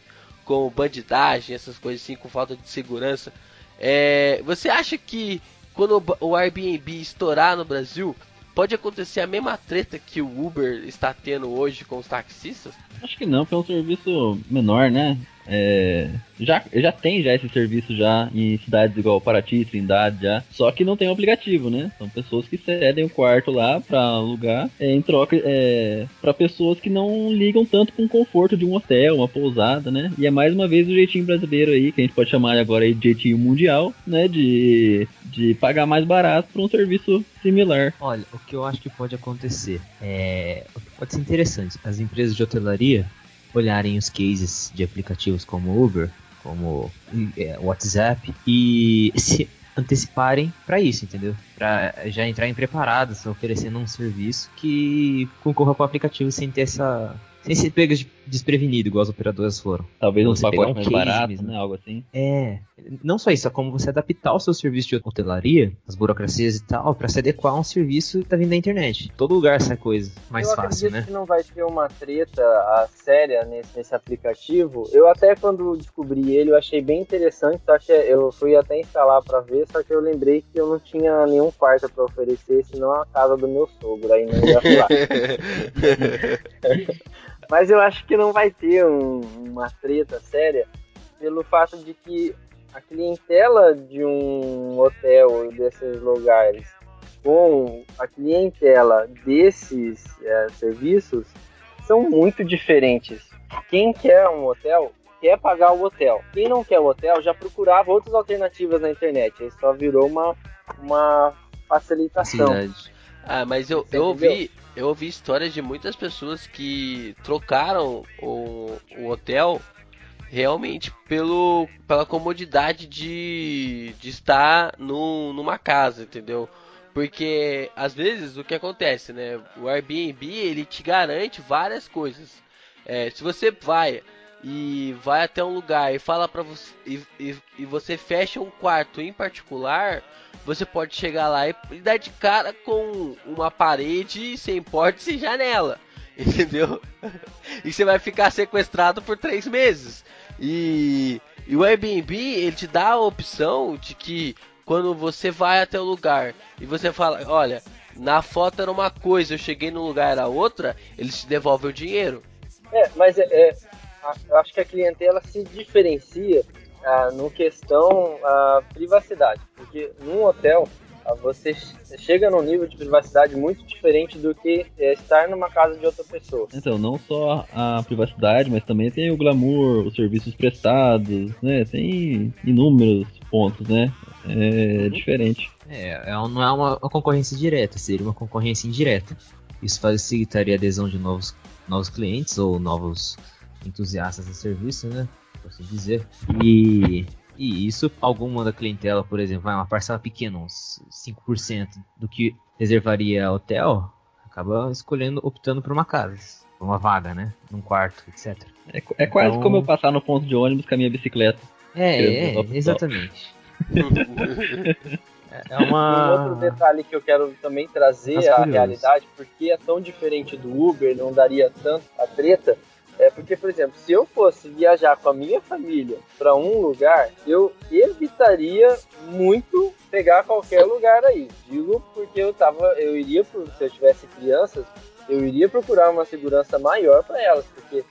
com bandidagem, essas coisas assim, com falta de segurança, é, você acha que quando o- Airbnb estourar no Brasil, pode acontecer a mesma treta que o Uber está tendo hoje com os taxistas?
Acho que não, porque é um serviço menor, né? É, já, já tem já esse serviço já em cidades igual Paraty, Trindade já, só que não tem um aplicativo, né? São pessoas que cedem o quarto lá pra alugar é, em troca é, para pessoas que não ligam tanto com o conforto de um hotel, uma pousada, né? E é mais uma vez o jeitinho brasileiro aí, que a gente pode chamar agora aí de jeitinho mundial, né? De, de pagar mais barato por um serviço similar.
Olha, o que eu acho que pode acontecer é. Pode ser interessante. As empresas de hotelaria olharem os cases de aplicativos como Uber, como é, WhatsApp e se anteciparem para isso, entendeu? Para já entrarem preparadas, oferecendo um serviço que concorra com o aplicativo sem ter essa. sem ser pegas de- desprevenido, igual as operadoras foram.
Talvez
Você pegar
pacotes
um
mais
case
baratos,
mesmo.
né? Algo assim.
É, não só isso, é como você adaptar o seu serviço de hotelaria, as burocracias e tal, para se adequar a um serviço que tá vindo da internet. Todo lugar essa coisa mais
eu
fácil,
acredito
né?
que não vai ter uma treta séria nesse, nesse aplicativo. Eu até quando descobri ele, eu achei bem interessante, só que eu fui até instalar pra ver, só que eu lembrei que eu não tinha nenhum quarto pra oferecer, senão a casa do meu sogro, aí não ia falar. Mas eu acho que não vai ter um- uma treta séria pelo fato de que a clientela de um hotel desses lugares com a clientela desses eh, serviços são muito diferentes. Quem quer um hotel quer pagar o hotel. Quem não quer o hotel já procurava outras alternativas na internet. Aí só virou uma, uma facilitação.
Facilidade.
Ah, mas eu,
Você
eu ouvi, eu ouvi histórias de muitas pessoas que trocaram o, o hotel realmente pelo, pela comodidade de, de estar num, numa casa, entendeu? Porque às vezes o que acontece, né? O Airbnb ele te garante várias coisas. É, se você vai e vai até um lugar e fala para você e, e, e você fecha um quarto em particular, você pode chegar lá e, e dar de cara com uma parede sem porta e sem janela, entendeu? E você vai ficar sequestrado por três meses. E, e o Airbnb ele te dá a opção de que quando você vai até o lugar e você fala, olha, na foto era uma coisa, eu cheguei no lugar era outra, eles te devolvem o dinheiro.
É, mas é, é, eu acho que a clientela se diferencia ah, no questão ah, privacidade, porque num hotel ah, você chega num nível de privacidade muito diferente do que é, estar numa casa de outra pessoa.
Então, não só a privacidade, mas também tem o glamour, os serviços prestados, né? Tem inúmeros pontos, né? É diferente.
É, é, não é uma, uma concorrência direta, seria uma concorrência indireta. Isso facilitaria a adesão de novos, novos clientes ou novos entusiastas do serviço, né? Por assim dizer. E, e isso, alguma da clientela, por exemplo, vai uma parcela pequena, uns 5% do que reservaria hotel, acaba escolhendo, optando por uma casa, por uma vaga, né? Num quarto, etc.
É, é quase
Então-
como eu passar no ponto de ônibus com a minha bicicleta.
É, é,
pro
exatamente. É
Um
uma.
outro detalhe que eu quero também trazer à realidade, porque é tão diferente do Uber, não daria tanto a treta, é porque, por exemplo, se eu fosse viajar com a minha família para um lugar, eu evitaria muito pegar qualquer lugar aí. Digo porque eu tava, eu iria, se eu tivesse crianças, eu iria procurar uma segurança maior para elas, porque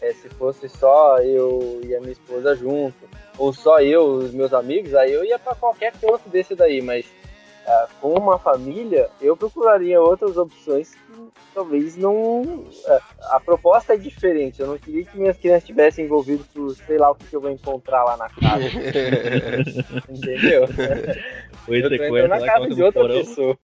é, se fosse só eu e a minha esposa junto, ou só eu os meus amigos, aí eu ia para qualquer canto desse daí, mas ah, com uma família, eu procuraria outras opções que talvez não. ah, a proposta é diferente. Eu não queria que minhas crianças estivessem envolvidas por sei lá o que, que eu vou encontrar lá na casa. Entendeu?
Foi
eu tô entrando na
lá,
casa de outra
porão.
pessoa.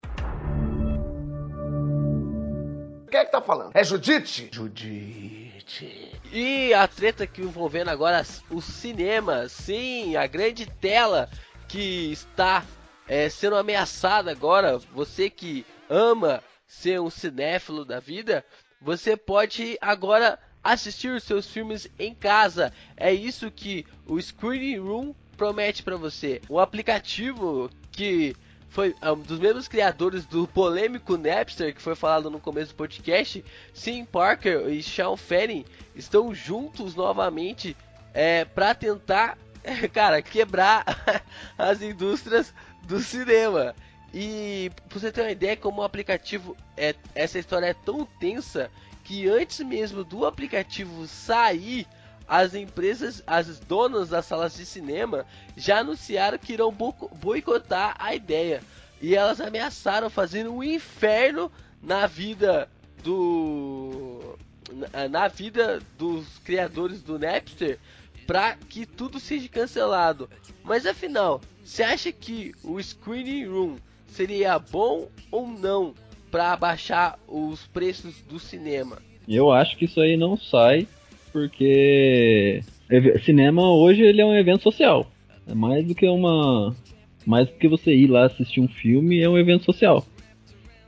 Quem é que tá falando? É Judite? Judite.
E a treta que envolvendo agora o cinema, sim, a grande tela que está é, sendo ameaçada agora. Você que ama ser um cinéfilo da vida, você pode agora assistir os seus filmes em casa. É isso que o Screening Room promete para você. Um aplicativo que foi um dos mesmos criadores do polêmico Napster, que foi falado no começo do podcast, Sim Parker e Sean Fanning estão juntos novamente é, para tentar, cara, quebrar as indústrias do cinema. E pra você ter uma ideia como o aplicativo é essa história é tão tensa que antes mesmo do aplicativo sair, as empresas, as donas das salas de cinema já anunciaram que irão bo- boicotar a ideia. E elas ameaçaram fazer um inferno na vida do na, na vida dos criadores do Napster para que tudo seja cancelado. Mas afinal, você acha que o Screening Room seria bom ou não para baixar os preços do cinema?
Eu acho que isso aí não sai, porque cinema hoje ele é um evento social. É mais do que uma. Mais do que você ir lá assistir um filme, é um evento social.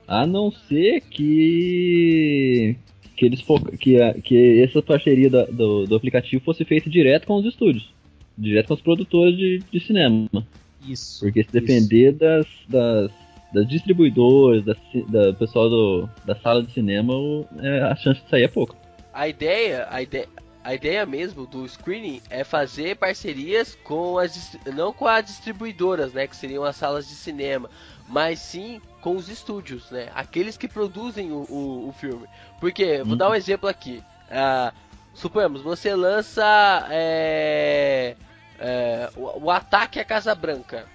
A não ser que. Que eles que, a- que essa parceria da- do, do aplicativo fosse feita direto com os estúdios. Direto com os produtores de, de cinema.
Isso.
Porque se
isso.
depender das, das, das distribuidoras, da, da pessoal do, da sala de cinema, é, a chance de sair é pouca.
A ideia, a ideia, a ideia mesmo do screening é fazer parcerias com as não com as distribuidoras, né, que seriam as salas de cinema, mas sim com os estúdios, né, aqueles que produzem o, o, o filme. Porque vou
Uhum.
dar um exemplo aqui. Ah, suponhamos você lança é, é, o, o ataque à Casa Branca.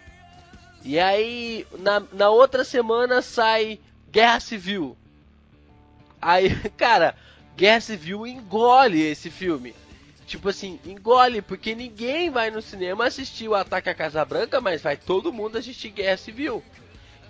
E aí na, na outra semana sai Guerra Civil. Aí, cara, Guerra Civil engole esse filme. Tipo assim, engole, porque ninguém vai no cinema assistir o Ataque à Casa Branca, mas vai todo mundo assistir Guerra Civil.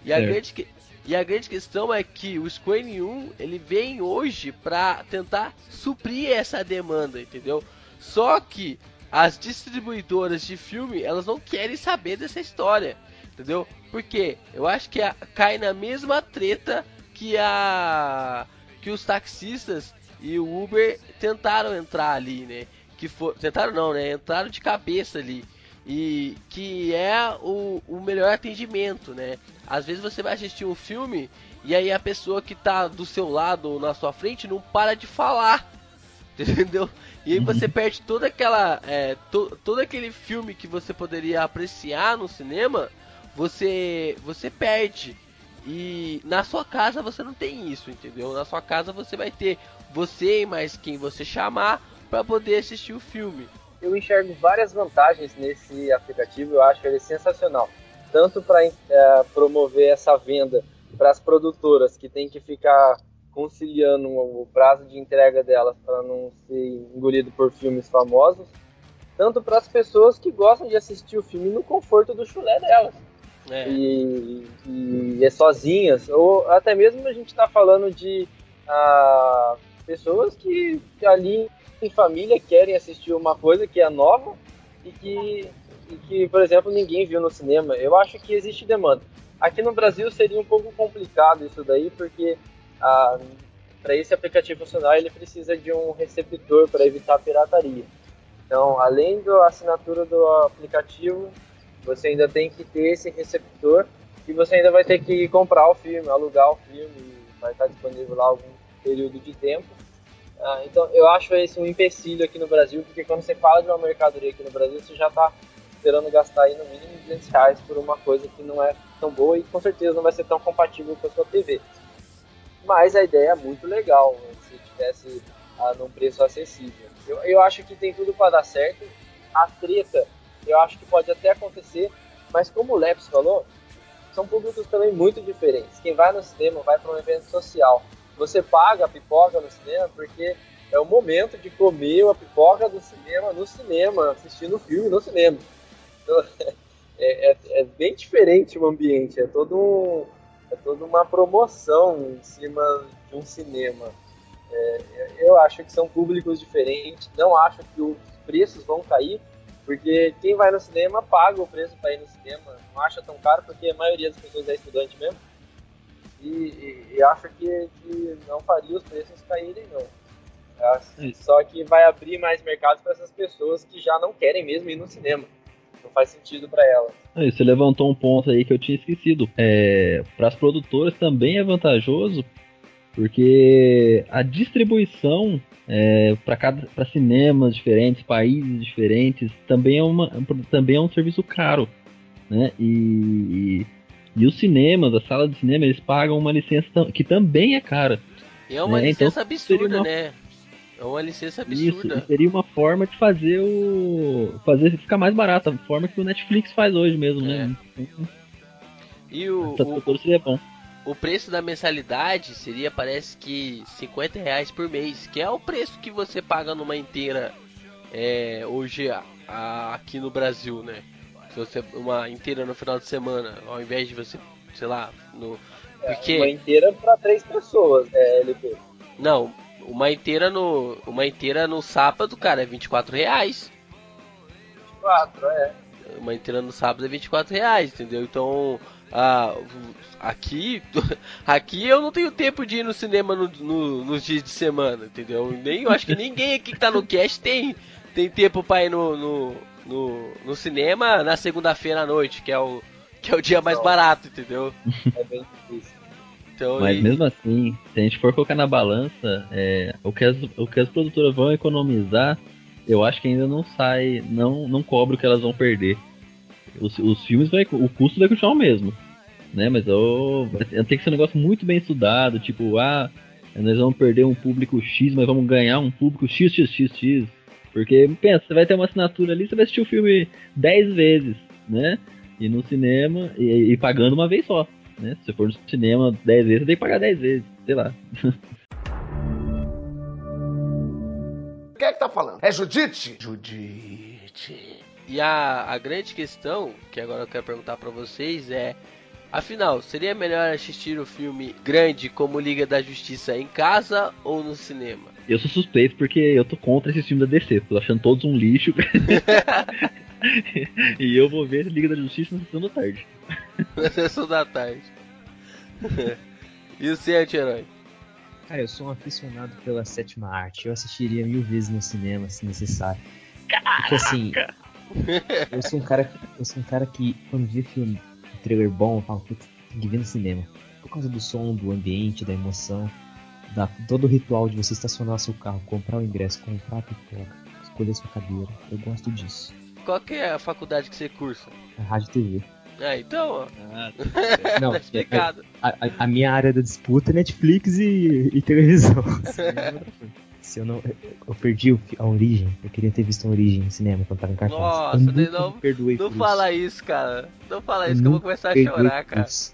E a,
Certo.
grande, que- e a grande questão é que o Screen 1, ele vem hoje pra tentar suprir essa demanda, entendeu? Só que as distribuidoras de filme, elas não querem saber dessa história, entendeu? Porque eu acho que a- cai na mesma treta que a que os taxistas e o Uber tentaram entrar ali, né? Que for, tentaram não, né? Entraram de cabeça ali. E que é o, o melhor atendimento, né? Às vezes você vai assistir um filme e aí a pessoa que tá do seu lado ou na sua frente não para de falar. Entendeu? E aí você perde toda aquela. É, to- todo aquele filme que você poderia apreciar no cinema, você. você perde. E na sua casa você não tem isso, entendeu? Na sua casa você vai ter você e mais quem você chamar para poder assistir o filme.
Eu enxergo várias vantagens nesse aplicativo, eu acho ele sensacional. Tanto para é, promover essa venda para as produtoras que tem que ficar conciliando o prazo de entrega delas para não ser engolido por filmes famosos, tanto para as pessoas que gostam de assistir o filme no conforto do chulé delas. É. E, e, é sozinhas, ou até mesmo a gente está falando de ah, pessoas que, ali em família querem assistir uma coisa que é nova e que, e que, por exemplo, ninguém viu no cinema. Eu acho que existe demanda. Aqui no Brasil seria um pouco complicado isso daí, porque ah, para esse aplicativo funcionar ele precisa de um receptor para evitar pirataria. Então, além da assinatura do aplicativo, você ainda tem que ter esse receptor e você ainda vai ter que comprar o filme, alugar o filme, vai estar disponível lá algum período de tempo. Ah, então, eu acho esse um empecilho aqui no Brasil, porque quando você fala de uma mercadoria aqui no Brasil, você já está esperando gastar aí no mínimo 200 reais por uma coisa que não é tão boa e com certeza não vai ser tão compatível com a sua TV. Mas a ideia é muito legal, né, se tivesse ah, num preço acessível. Eu, eu acho que tem tudo para dar certo. A treta, eu acho que pode até acontecer, mas como o Leps falou, são públicos também muito diferentes. Quem vai no cinema vai para um evento social você paga a pipoca no cinema porque é o momento de comer a pipoca do cinema no cinema, assistindo o filme no cinema. Então, é, é, é, bem diferente o ambiente, é todo um, é toda uma promoção em cima de um cinema. É, eu acho que são públicos diferentes, não acho que os preços vão cair, porque quem vai no cinema paga o preço para ir no cinema, não acha tão caro porque a maioria das pessoas é estudante mesmo. E, e, e acho que, que, não faria os preços caírem, não. Só que vai abrir mais mercado para essas pessoas que já não querem mesmo ir no cinema. Não faz sentido para elas.
Você levantou um ponto aí que eu tinha esquecido. É, para as produtoras também é vantajoso, porque a distribuição é, para cinemas diferentes, países diferentes, também é, uma, também é um serviço caro. Né? E, e os cinemas, a sala de cinema, eles pagam uma licença que também é cara.
E é uma né? licença então, absurda, uma... né? É uma licença absurda.
Isso, seria uma forma de fazer o. fazer ficar mais barato, a forma que o Netflix faz hoje mesmo, né? é. né?
E o. O, seria bom. o preço da mensalidade seria, parece que, 50 reais por mês, que é o preço que você paga numa inteira é, hoje aqui no Brasil, né? Se você uma inteira no final de semana, ao invés de você, sei lá, no
é, porque uma inteira para três pessoas, é LP.
Não, uma inteira no uma inteira no sábado, cara, é 24 reais.
24, é.
Uma inteira no sábado é 24 reais, entendeu? Então, ah, aqui, aqui eu não tenho tempo de ir no cinema no, no, nos dias de semana, entendeu? Nem, eu acho que ninguém aqui que tá no cast tem, tem tempo pra ir no, no, no, no cinema na segunda-feira à noite, que é o, que é o dia mais barato, entendeu?
É bem difícil.
Então, Mas e... mesmo assim, se a gente for colocar na balança, é, o, que as, o que as produtoras vão economizar, eu acho que ainda não sai, não, não cobra o que elas vão perder. Os, os filmes, vai, o custo vai continuar o mesmo. Né? Mas eu, tem que ser um negócio muito bem estudado, tipo, ah, nós vamos perder um público X, mas vamos ganhar um público XXXX. Porque, pensa, você vai ter uma assinatura ali, você vai assistir o filme 10 vezes, né? E no cinema, e, e, pagando uma vez só, né? Se você for no cinema 10 vezes, você tem que pagar 10 vezes, sei lá.
Quem é que tá falando? É Judite? Judite.
E a, a grande questão, que agora eu quero perguntar para vocês é... Afinal, seria melhor assistir o filme grande como Liga da Justiça em casa ou no cinema?
Eu sou suspeito porque eu tô contra esse filme da DC, tô achando todos um lixo. e eu vou ver Liga da Justiça na sessão da tarde.
Na sessão da tarde. e o seu anti-herói?
Cara, eu sou um aficionado pela sétima arte. Eu assistiria mil vezes no cinema, se necessário. Porque assim, eu sou um cara, eu sou um cara que quando vê filme, um trailer bom, eu falo, putz, tem que ver no cinema. Por causa do som, do ambiente, da emoção da, todo o ritual de você estacionar seu carro, comprar o ingresso, comprar a pipoca, escolher sua cadeira. Eu gosto disso.
Qual que é a faculdade que você cursa?
A Rádio TV.
É, então, ó.
Ah,
Não,
tá explicado.
a, a- a minha área da disputa é Netflix e, e televisão. Se eu não. Eu perdi a origem. Eu queria ter visto a origem no cinema quando tava em cartaz.
Nossa,
eu
daí
nunca
não-
me perdoei
Não
por
fala isso, cara. Não fala
Eu
isso que eu vou começar a chorar, cara.
isso.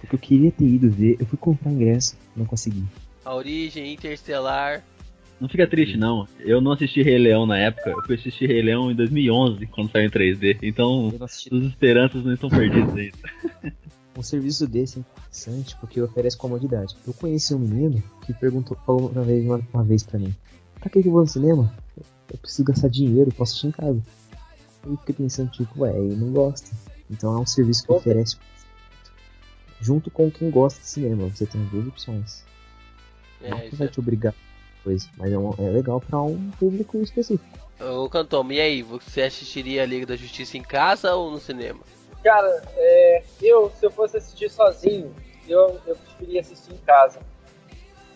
Porque eu queria ter ido ver. Eu fui comprar ingresso, não consegui.
A origem, Interstellar.
Não fica triste, não. Eu não assisti Rei Leão na época. Eu fui assistir Rei Leão em 2011, quando saiu em 3D. Então, as esperanças não estão perdidas ainda.
um serviço desse é interessante porque oferece comodidade. Eu conheci um menino que perguntou, falou uma vez, uma, uma vez pra mim: Pra que que eu vou no cinema? Eu preciso gastar dinheiro, posso assistir em casa. Eu fiquei pensando, tipo, ué, ele não gosta. Então é um serviço que oferece junto com quem gosta de cinema. Você tem duas opções. Não
É, isso
vai te obrigar a coisa, mas é, um- é legal pra um público específico.
Ô Cantom, e aí? Você assistiria a Liga da Justiça em casa ou no cinema?
Cara, é, eu, se eu fosse assistir sozinho, eu, eu preferia assistir em casa.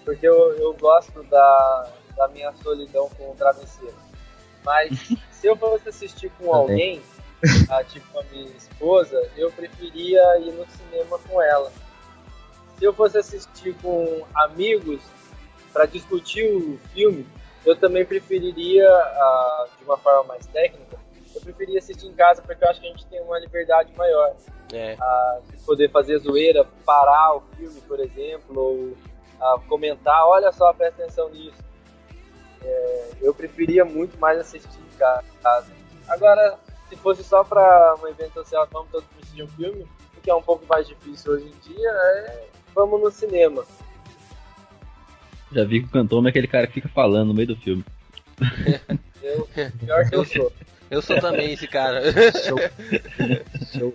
Porque eu, eu gosto da, da minha solidão com o travesseiro. Mas se eu fosse assistir com alguém, ah, tipo a minha esposa, eu preferia ir no cinema com ela. Se eu fosse assistir com amigos para discutir o filme, eu também preferiria, ah, de uma forma mais técnica, eu preferia assistir em casa porque eu acho que a gente tem uma liberdade maior
É.
de poder fazer zoeira, parar o filme, por exemplo, ou ah, comentar, olha só, presta atenção nisso. É, eu preferia muito mais assistir em casa. Agora, se fosse só para um evento social, vamos todos assistir um filme, o que é um pouco mais difícil hoje em dia, é vamos no cinema.
Já vi que o Cantoma é aquele cara que fica falando no meio do filme.
Eu, pior que eu sou.
Eu sou também esse cara.
Show. Show.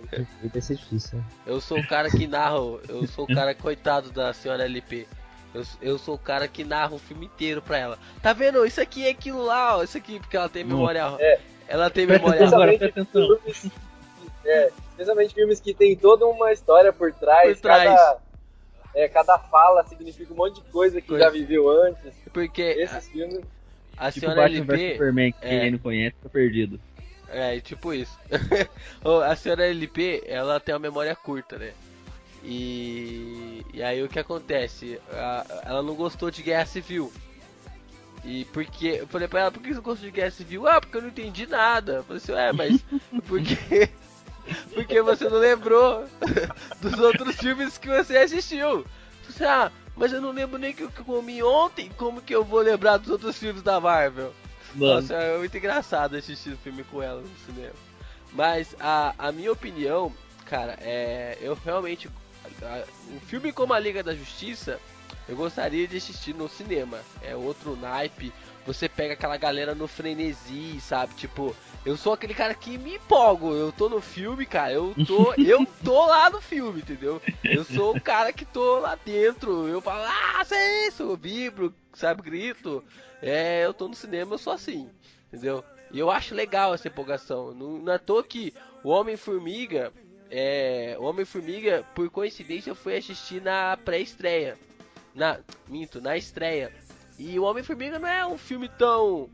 Vai ser difícil?
Eu sou o cara que narra. Eu sou o cara coitado da senhora LP. Eu, eu sou o cara que narra o filme inteiro pra ela. Tá vendo? Isso aqui é aquilo lá, ó. Isso aqui, porque ela tem memória.
É.
Ela tem memória.
agora,
Especialmente
atenção.
filmes, é, especialmente filmes que tem toda uma história por trás.
Por trás.
Cada, é, cada fala significa um monte de coisa que
Coisa.
já viveu antes.
Porque
Esses filmes.
a, a
Tipo
senhora
Batman
LP.
Superman, que
é.
quem não conhece tá perdido.
É, tipo isso. A senhora LP, ela tem uma memória curta, né? E, e aí o que acontece? A- ela não gostou de Guerra Civil. E porque eu falei pra ela, por que você gostou de Guerra Civil? Ah, porque eu não entendi nada. Eu falei assim, é, mas por que? Porque você não lembrou dos outros filmes que você assistiu. Assim, ah, mas eu não lembro nem que eu comi ontem, como que eu vou lembrar dos outros filmes da Marvel?
Mano,
Nossa, é muito engraçado assistir o filme com ela no cinema. Mas a, a minha opinião, cara, é. Eu realmente. a- Um filme como a Liga da Justiça, eu gostaria de assistir no cinema. É outro naipe. Você pega aquela galera no frenesi, sabe? Tipo, eu sou aquele cara que me empolgo. Eu tô no filme, cara. Eu tô, eu tô lá no filme, entendeu? Eu sou o cara que tô lá dentro. Eu falo, ah, sei isso, eu vibro, sabe, grito. É, eu tô no cinema, eu sou assim, entendeu? E eu acho legal essa empolgação. Não, não é à toa que o Homem-Formiga, é, o Homem-Formiga, por coincidência, eu fui assistir na pré-estreia. Na, minto, na estreia. E o Homem-Formiga não é um filme tão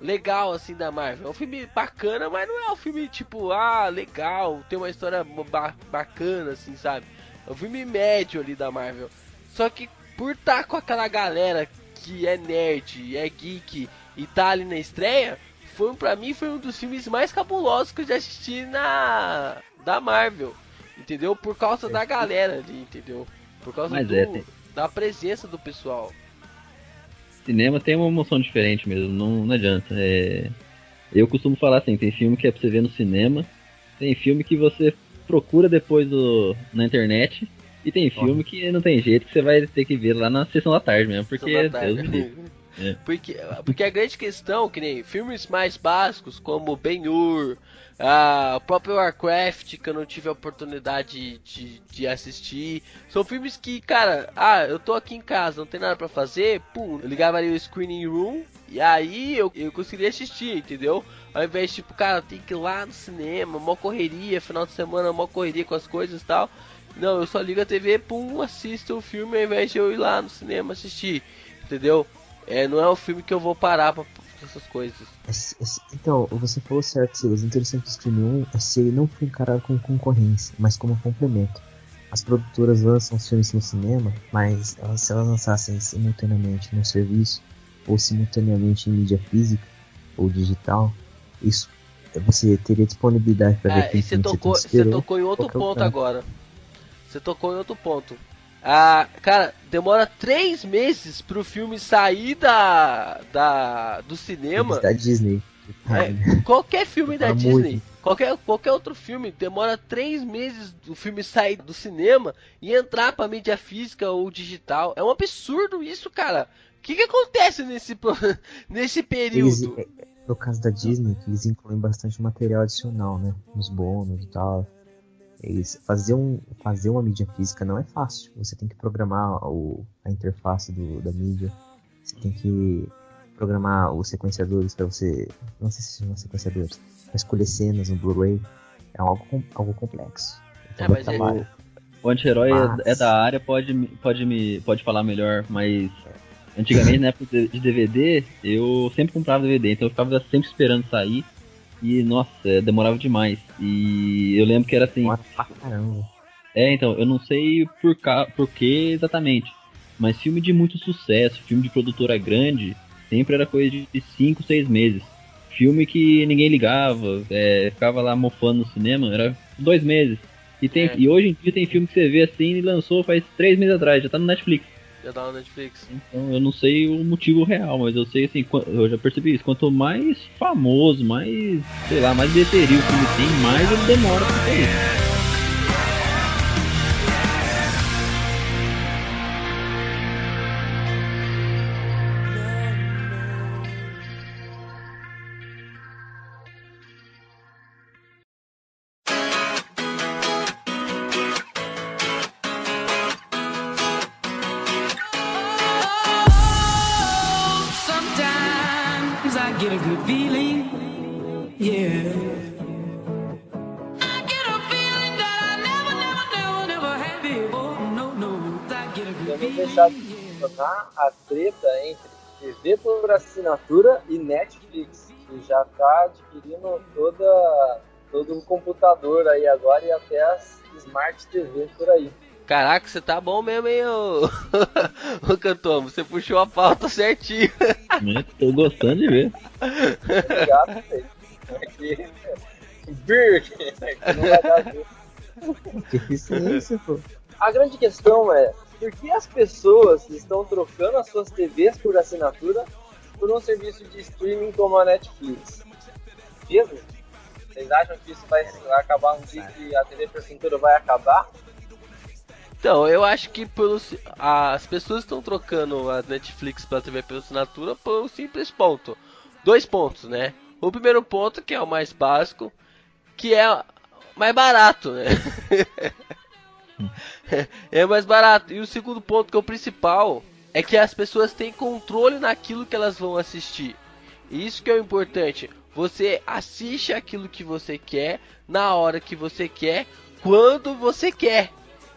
legal assim da Marvel. É um filme bacana, mas não é um filme tipo, ah, legal, tem uma história ba- bacana, assim, sabe? É um filme médio ali da Marvel. Só que por estar com aquela galera que é nerd, é geek e tá ali na estreia, foi para mim foi um dos filmes mais cabulosos que eu já assisti na da Marvel, entendeu? Por causa da galera ali, entendeu? Por causa do,
é, tem-
da presença do pessoal.
Cinema tem uma emoção diferente mesmo, não, não adianta. É... Eu costumo falar assim, tem filme que é pra você ver no cinema, tem filme que você procura depois do... na internet, e tem filme que não tem jeito, que você vai ter que ver lá na sessão da tarde mesmo, porque Deus
tarde.
livre. É.
Porque, porque a grande questão, que nem filmes mais básicos, como Ben-Hur, ah, o próprio Warcraft, que eu não tive a oportunidade de, de assistir, são filmes que, cara, ah, eu tô aqui em casa, não tem nada pra fazer, pum, eu ligava ali o screening room, e aí eu, eu conseguiria assistir, entendeu? Ao invés de, tipo, cara, tem que ir lá no cinema, mó correria, final de semana, mó correria com as coisas e tal. Não, eu só ligo a TV, pum, assisto o filme ao invés de eu ir lá no cinema assistir, entendeu? É, não é um filme que eu vou parar pra essas coisas.
Então, você falou certo, Silas. Interessante do Scream 1 é se ele não for encarado como concorrência, mas como complemento. As produtoras lançam os filmes no cinema, mas elas, se elas lançassem simultaneamente no serviço, ou simultaneamente em mídia física ou digital, isso você teria disponibilidade para ver
É,
aquele
e você
que
tocou, você
esperou.
tocou em outro ponto
lugar.
agora. Você tocou em outro ponto. Ah, cara, demora três meses pro filme sair da, da do cinema.
Da Disney.
É, qualquer filme da Disney,
muito.
qualquer, qualquer outro filme, demora três meses do filme sair do cinema e entrar pra mídia física ou digital. É um absurdo isso, cara. O que, que acontece nesse, nesse
Eles,
período?
é, no caso da Disney, que eles incluem bastante material adicional, né? Nos bônus e tal. Eles, fazer, um, fazer uma mídia física não é fácil. Você tem que programar o, a interface do, da mídia. Você tem que programar os sequenciadores para você. Não sei se são sequenciadores. Pra escolher cenas no Blu-ray. É algo, algo complexo. Então
É,
dá
mas é-
trabalho.
O anti-herói é-
Mas-
é da área, pode, pode, me, pode falar melhor, mas antigamente, na época de DVD, eu sempre comprava DVD, então eu ficava sempre esperando sair. E, nossa, demorava demais. E eu lembro que era assim.
Pra caramba.
É, então, eu não sei por, ca... por que exatamente. Mas filme de muito sucesso, filme de produtora grande, sempre era coisa de 5, 6 meses. Filme que ninguém ligava, é, ficava lá mofando no cinema, era dois meses. E, tem,
É.
e hoje em dia tem filme que você vê assim e lançou faz três meses atrás, já tá no Netflix.
Já dá na Netflix.
Então eu não sei o motivo real, mas eu sei assim, eu já percebi isso. Quanto mais famoso, mais, sei lá, mais bilheteria o filme tem, mais ele demora pra sair.
Sometimes
TV por assinatura e Netflix, que já está adquirindo toda, todo o computador aí agora e até as Smart TV por aí.
Caraca, você tá bom mesmo, hein, ô, ô cantor? Você puxou a pauta certinho.
Né? Tô gostando de ver.
Obrigado, velho. Aqui. Birk, não vai dar jeito.
Que eficiência, pô.
A grande questão é por que as pessoas estão trocando as suas TVs por assinatura por um serviço de streaming como a Netflix? Mesmo? Vocês acham que isso vai acabar um dia que a TV por assinatura vai acabar?
Então, eu acho que pelos, as pessoas estão trocando a Netflix pela TV pela assinatura por um simples ponto. Dois pontos, né? O primeiro ponto, que é o mais básico, que é mais barato, né? é mais barato. E o segundo ponto, que é o principal, é que as pessoas têm controle naquilo que elas vão assistir. E Isso que é o importante. Você assiste aquilo que você quer, na hora que você quer, quando você quer.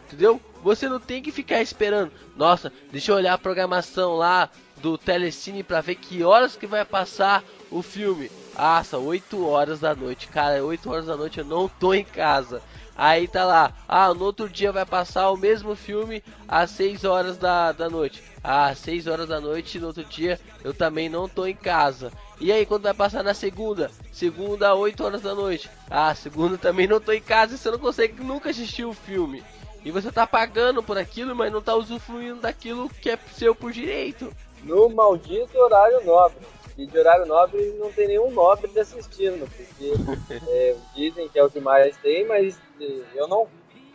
Entendeu? Você não tem que ficar esperando. Nossa, deixa eu olhar a programação lá do Telecine pra ver que horas que vai passar o filme. Ah, são 8 horas da noite. Cara, 8 horas da noite eu não tô em casa. Aí tá lá, ah, no outro dia vai passar o mesmo filme às 6 horas da, da noite. Ah, às 6 horas da noite no outro dia eu também não tô em casa. E aí, quando vai passar na segunda? Segunda, 8 horas da noite. Ah, segunda também não tô em casa e você não consegue nunca assistir o filme. E você tá pagando por aquilo, mas não tá usufruindo daquilo que é seu por direito.
No maldito horário nobre. E de horário nobre não tem nenhum nobre assistindo, porque é, dizem que é o que mais tem, mas eh, eu não.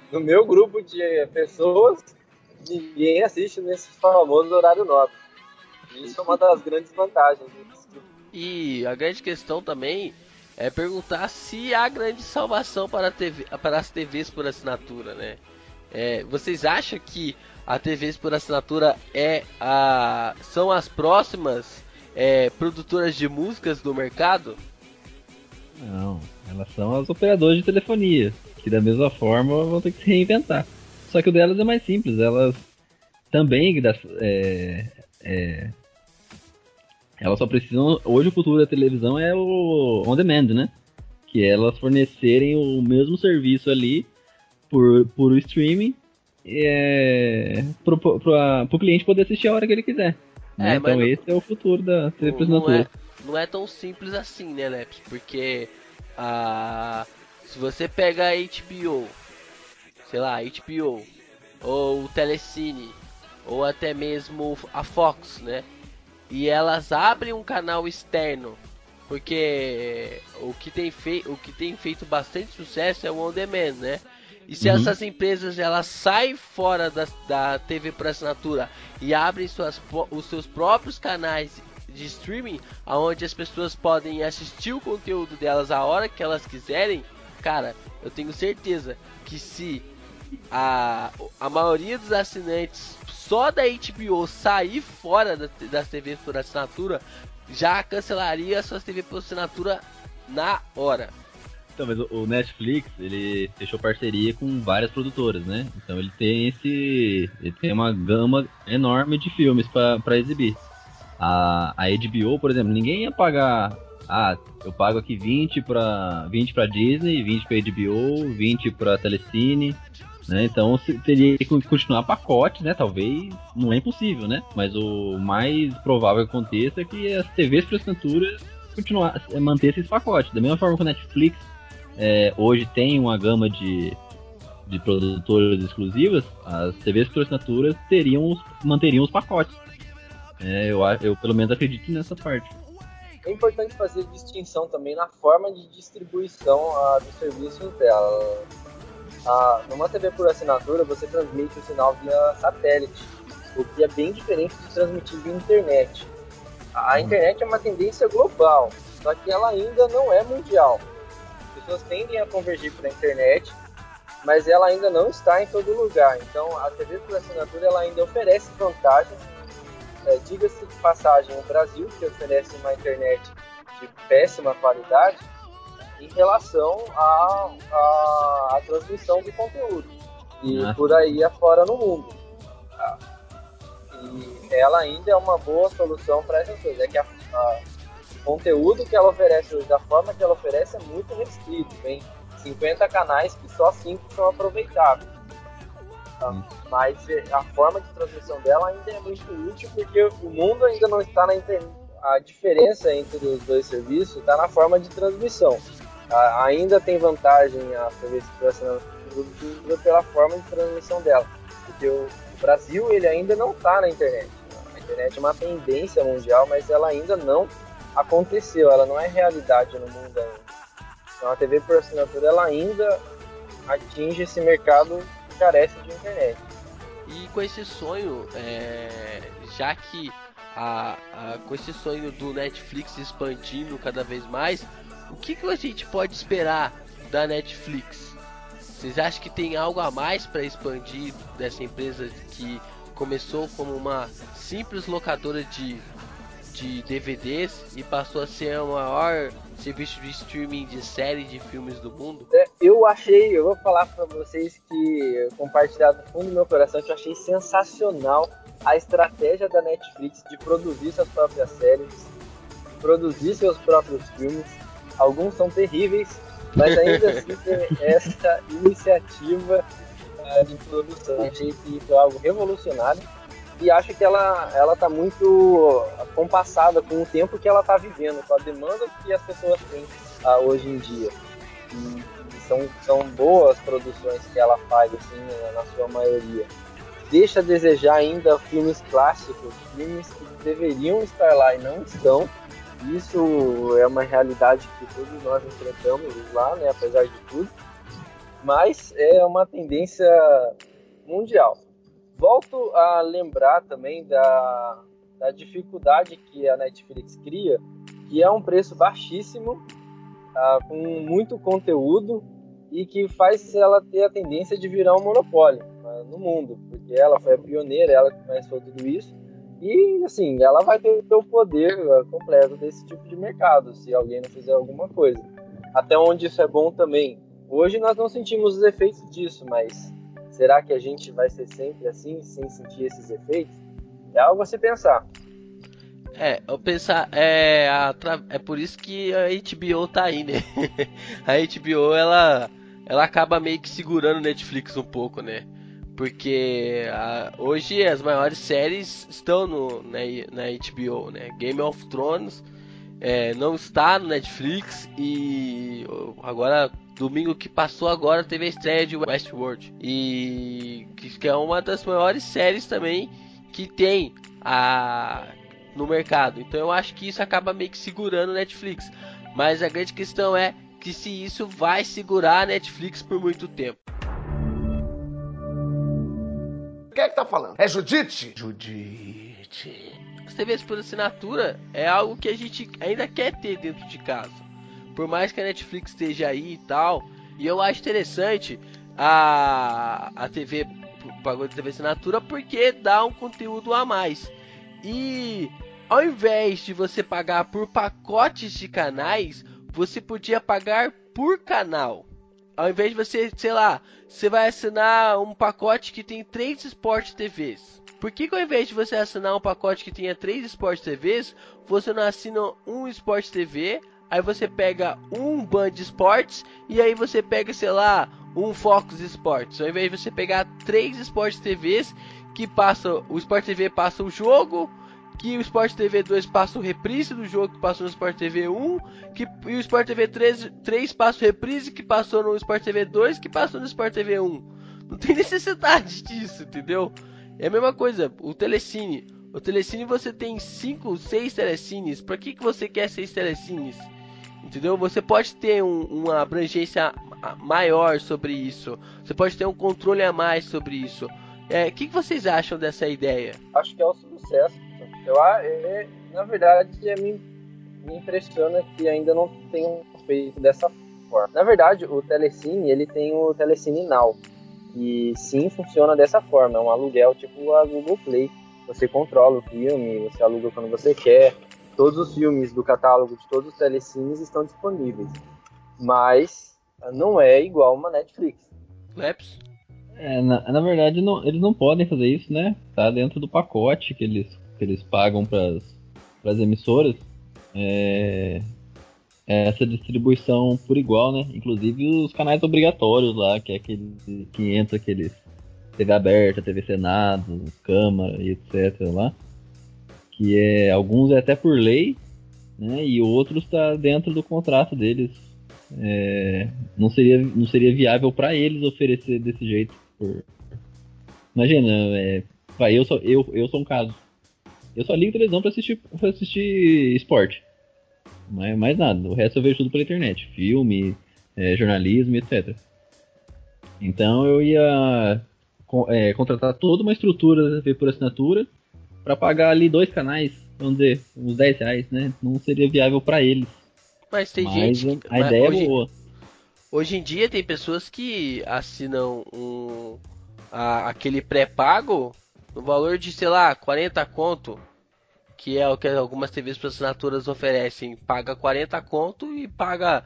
No meu grupo de pessoas, ninguém assiste nesse famoso horário nobre. Isso é uma das grandes vantagens.
E a grande questão também é perguntar se há grande salvação para, a TV, para as TVs por assinatura, né? É, vocês acham que a TVs por assinatura é a, são as próximas é, produtoras de músicas do mercado?
Não, elas são as operadoras de telefonia, que da mesma forma vão ter que se reinventar. Só que o delas é mais simples, elas também é, é, Elas só precisam. Hoje o futuro da televisão é o on demand, né? Que é elas fornecerem o mesmo serviço ali por, por streaming é, pro, pro cliente poder assistir a hora que ele quiser. Né?
É,
então
não-
esse é o futuro da por
não,
assinatura.
é, não é tão simples assim, né, Leps? Porque a, se você pega a HBO, sei lá, HBO, ou o Telecine, ou até mesmo a Fox, né? E elas abrem um canal externo, porque o que tem, fei o que tem feito bastante sucesso é o on demand, né? E se
Uhum.
essas empresas elas saem fora da, da TV por assinatura e abrem suas, os seus próprios canais de streaming, aonde as pessoas podem assistir o conteúdo delas a hora que elas quiserem, cara, eu tenho certeza que se a, a maioria dos assinantes só da HBO sair fora da, das TVs por assinatura, já cancelaria suas TV por assinatura na hora.
Então, mas o- Netflix, ele fechou parceria com várias produtoras, né? Então ele tem esse. Ele tem uma gama enorme de filmes pra exibir. A, a HBO, por exemplo, ninguém ia pagar. Ah, eu pago aqui 20 pra, 20 pra Disney, 20 pra HBO, 20 pra Telecine. Né? Então teria que continuar pacote, né? Talvez não é impossível, né? Mas o mais provável que aconteça é que as TVs por assinatura continuar manter esses pacotes. Da mesma forma que o Netflix é, hoje tem uma gama de, de produtoras exclusivas, as TVs por assinatura teriam, os- manteriam os pacotes. É, eu, eu pelo menos acredito nessa parte.
É importante fazer distinção também na forma de distribuição ah, dos serviços dela. Numa TV por assinatura, você transmite o sinal via satélite, o que é bem diferente de transmitir via internet. A internet é uma tendência global, só que ela ainda não é mundial. As pessoas tendem a convergir para a internet, mas ela ainda não está em todo lugar. Então, a TV por assinatura ela ainda oferece vantagens é, Diga-se de passagem, o Brasil, que oferece uma internet de péssima qualidade em relação à à- à transmissão de conteúdo. E
Ah.
por aí afora no mundo. tá? E ela ainda é uma boa solução para essas coisas. É que a- a- conteúdo que ela oferece hoje, da forma que ela oferece, é muito restrito. Tem 50 canais que só 5 são aproveitáveis. Tá? Mas eh, a forma de transmissão dela ainda é muito útil porque o mundo ainda não está na internet. A diferença entre os dois serviços está na forma de transmissão. A- ainda tem vantagem a TV assinatura pela forma de transmissão dela, porque o Brasil ele ainda não está na internet. A internet é uma tendência mundial, mas ela ainda não aconteceu, ela não é realidade no mundo ainda. Então a TV por assinatura ela ainda atinge esse mercado que carece de internet.
E com esse sonho, é, já que a, a- com esse sonho do Netflix expandindo cada vez mais, o que, que a gente pode esperar da Netflix? Vocês acham que tem algo a mais para expandir dessa empresa que começou como uma simples locadora de, de DVDs e passou a ser o maior serviço de streaming de série de filmes do mundo?
É, Eu achei, eu vou falar pra vocês que eu compartilhar do fundo do meu coração que eu achei sensacional a estratégia da Netflix de produzir suas próprias séries, produzir seus próprios filmes. Alguns são terríveis, mas ainda assim tem essa iniciativa ah, de produção. Achei que foi algo revolucionário e acho que ela ela está muito compassada com o tempo que ela está vivendo, com a demanda que as pessoas têm ah, hoje em dia. E, e são, são boas produções que ela faz, assim, na sua maioria. Deixa a desejar ainda filmes clássicos, filmes que deveriam estar lá e não estão. Isso é uma realidade que todos nós enfrentamos lá, né, apesar de tudo. Mas é uma tendência mundial. Volto a lembrar também da, da dificuldade que a Netflix cria, que é um preço baixíssimo, ah, com muito conteúdo e que faz ela ter a tendência de virar um monopólio ah, no mundo, porque ela foi a pioneira, ela começou tudo isso. E assim, ela vai ter o poder ah, completo desse tipo de mercado, se alguém não fizer alguma coisa. Até onde isso é bom também. Hoje nós não sentimos os efeitos disso, mas será que a gente vai ser sempre assim, sem sentir esses efeitos? É algo a se pensar.
É, eu pensar, é, a é por isso que a HBO tá aí, né? a HBO, ela, ela acaba meio que segurando o Netflix um pouco, né? Porque a- hoje as maiores séries estão no, na, na HBO, né? Game of Thrones é, não está no Netflix e agora, domingo que passou agora, teve a estreia de Westworld. E que, é uma das maiores séries também que tem a no mercado. Então eu acho que isso acaba meio que segurando o Netflix. Mas a grande questão é que se isso vai segurar a Netflix por muito tempo.
Quem é que tá falando? É Judite? Judite.
As TVs por assinatura é algo que a gente ainda quer ter dentro de casa. Por mais que a Netflix esteja aí e tal. E eu acho interessante a, a TV, bagulho de TV assinatura, porque dá um conteúdo a mais. E ao invés de você pagar por pacotes de canais, você podia pagar por canal. Ao invés de você, sei lá, você vai assinar um pacote que tem três Sport TVs. Por que, que ao invés de você assinar um pacote que tenha três Sport TVs, você não assina um Sport TV, aí você pega um Band Sports e aí você pega, sei lá, um Focus Sports. Ao invés de você pegar três Sport TVs que passa o Sport TV passa o jogo, que o Sport TV 2 passa o reprise do jogo que passou no Sport TV 1, que, e o Sport TV 3, 3 passa o reprise que passou no Sport TV 2, que passou no Sport TV 1. Não tem necessidade disso, entendeu? É a mesma coisa, o Telecine. O Telecine você tem 5, 6 telecines. Pra que, que você quer 6 telecines? Entendeu? Você pode ter um- uma abrangência maior sobre isso. Você pode ter um controle a mais sobre isso. É, O que, que vocês acham dessa ideia?
acho que é um sucesso. Eu, a- é, na verdade, é, me, me impressiona que ainda não tenham feito dessa forma. Na verdade, o Telecine, ele tem o Telecine Now, que sim funciona dessa forma, é um aluguel tipo a Google Play. Você controla o filme, você aluga quando você quer. Todos os filmes do catálogo de todos os telecines estão disponíveis. Mas não é igual uma Netflix.
Leps?
É, na, na verdade, não- eles não podem fazer isso, né? Tá dentro do pacote que eles, que eles pagam para as emissoras. É, é essa distribuição por igual, né? Inclusive os canais obrigatórios lá, que é aquele que entra aqueles TV aberta, TV Senado, Câmara e etc. lá. Que é. Alguns é até por lei, né? E outros tá dentro do contrato deles. É, não, seria, não seria viável para eles oferecer desse jeito. por- Imagina, é, vai, eu, sou, eu, eu sou um caso. Eu só ligo televisão pra assistir, pra assistir esporte. Mais, mais nada. O resto eu vejo tudo pela internet. Filme, é, jornalismo, etc. Então eu ia é, contratar toda uma estrutura por assinatura pra pagar ali dois canais, vamos dizer, uns 10 reais, né? Não seria viável pra eles.
Mas tem
Mas
gente. que-
a
mas
ideia
hoje,
é boa.
hoje em dia tem pessoas que assinam um, a- aquele pré-pago no valor de, sei lá, 40 conto. Que é o que algumas TVs por assinaturas oferecem. Paga 40 conto e paga.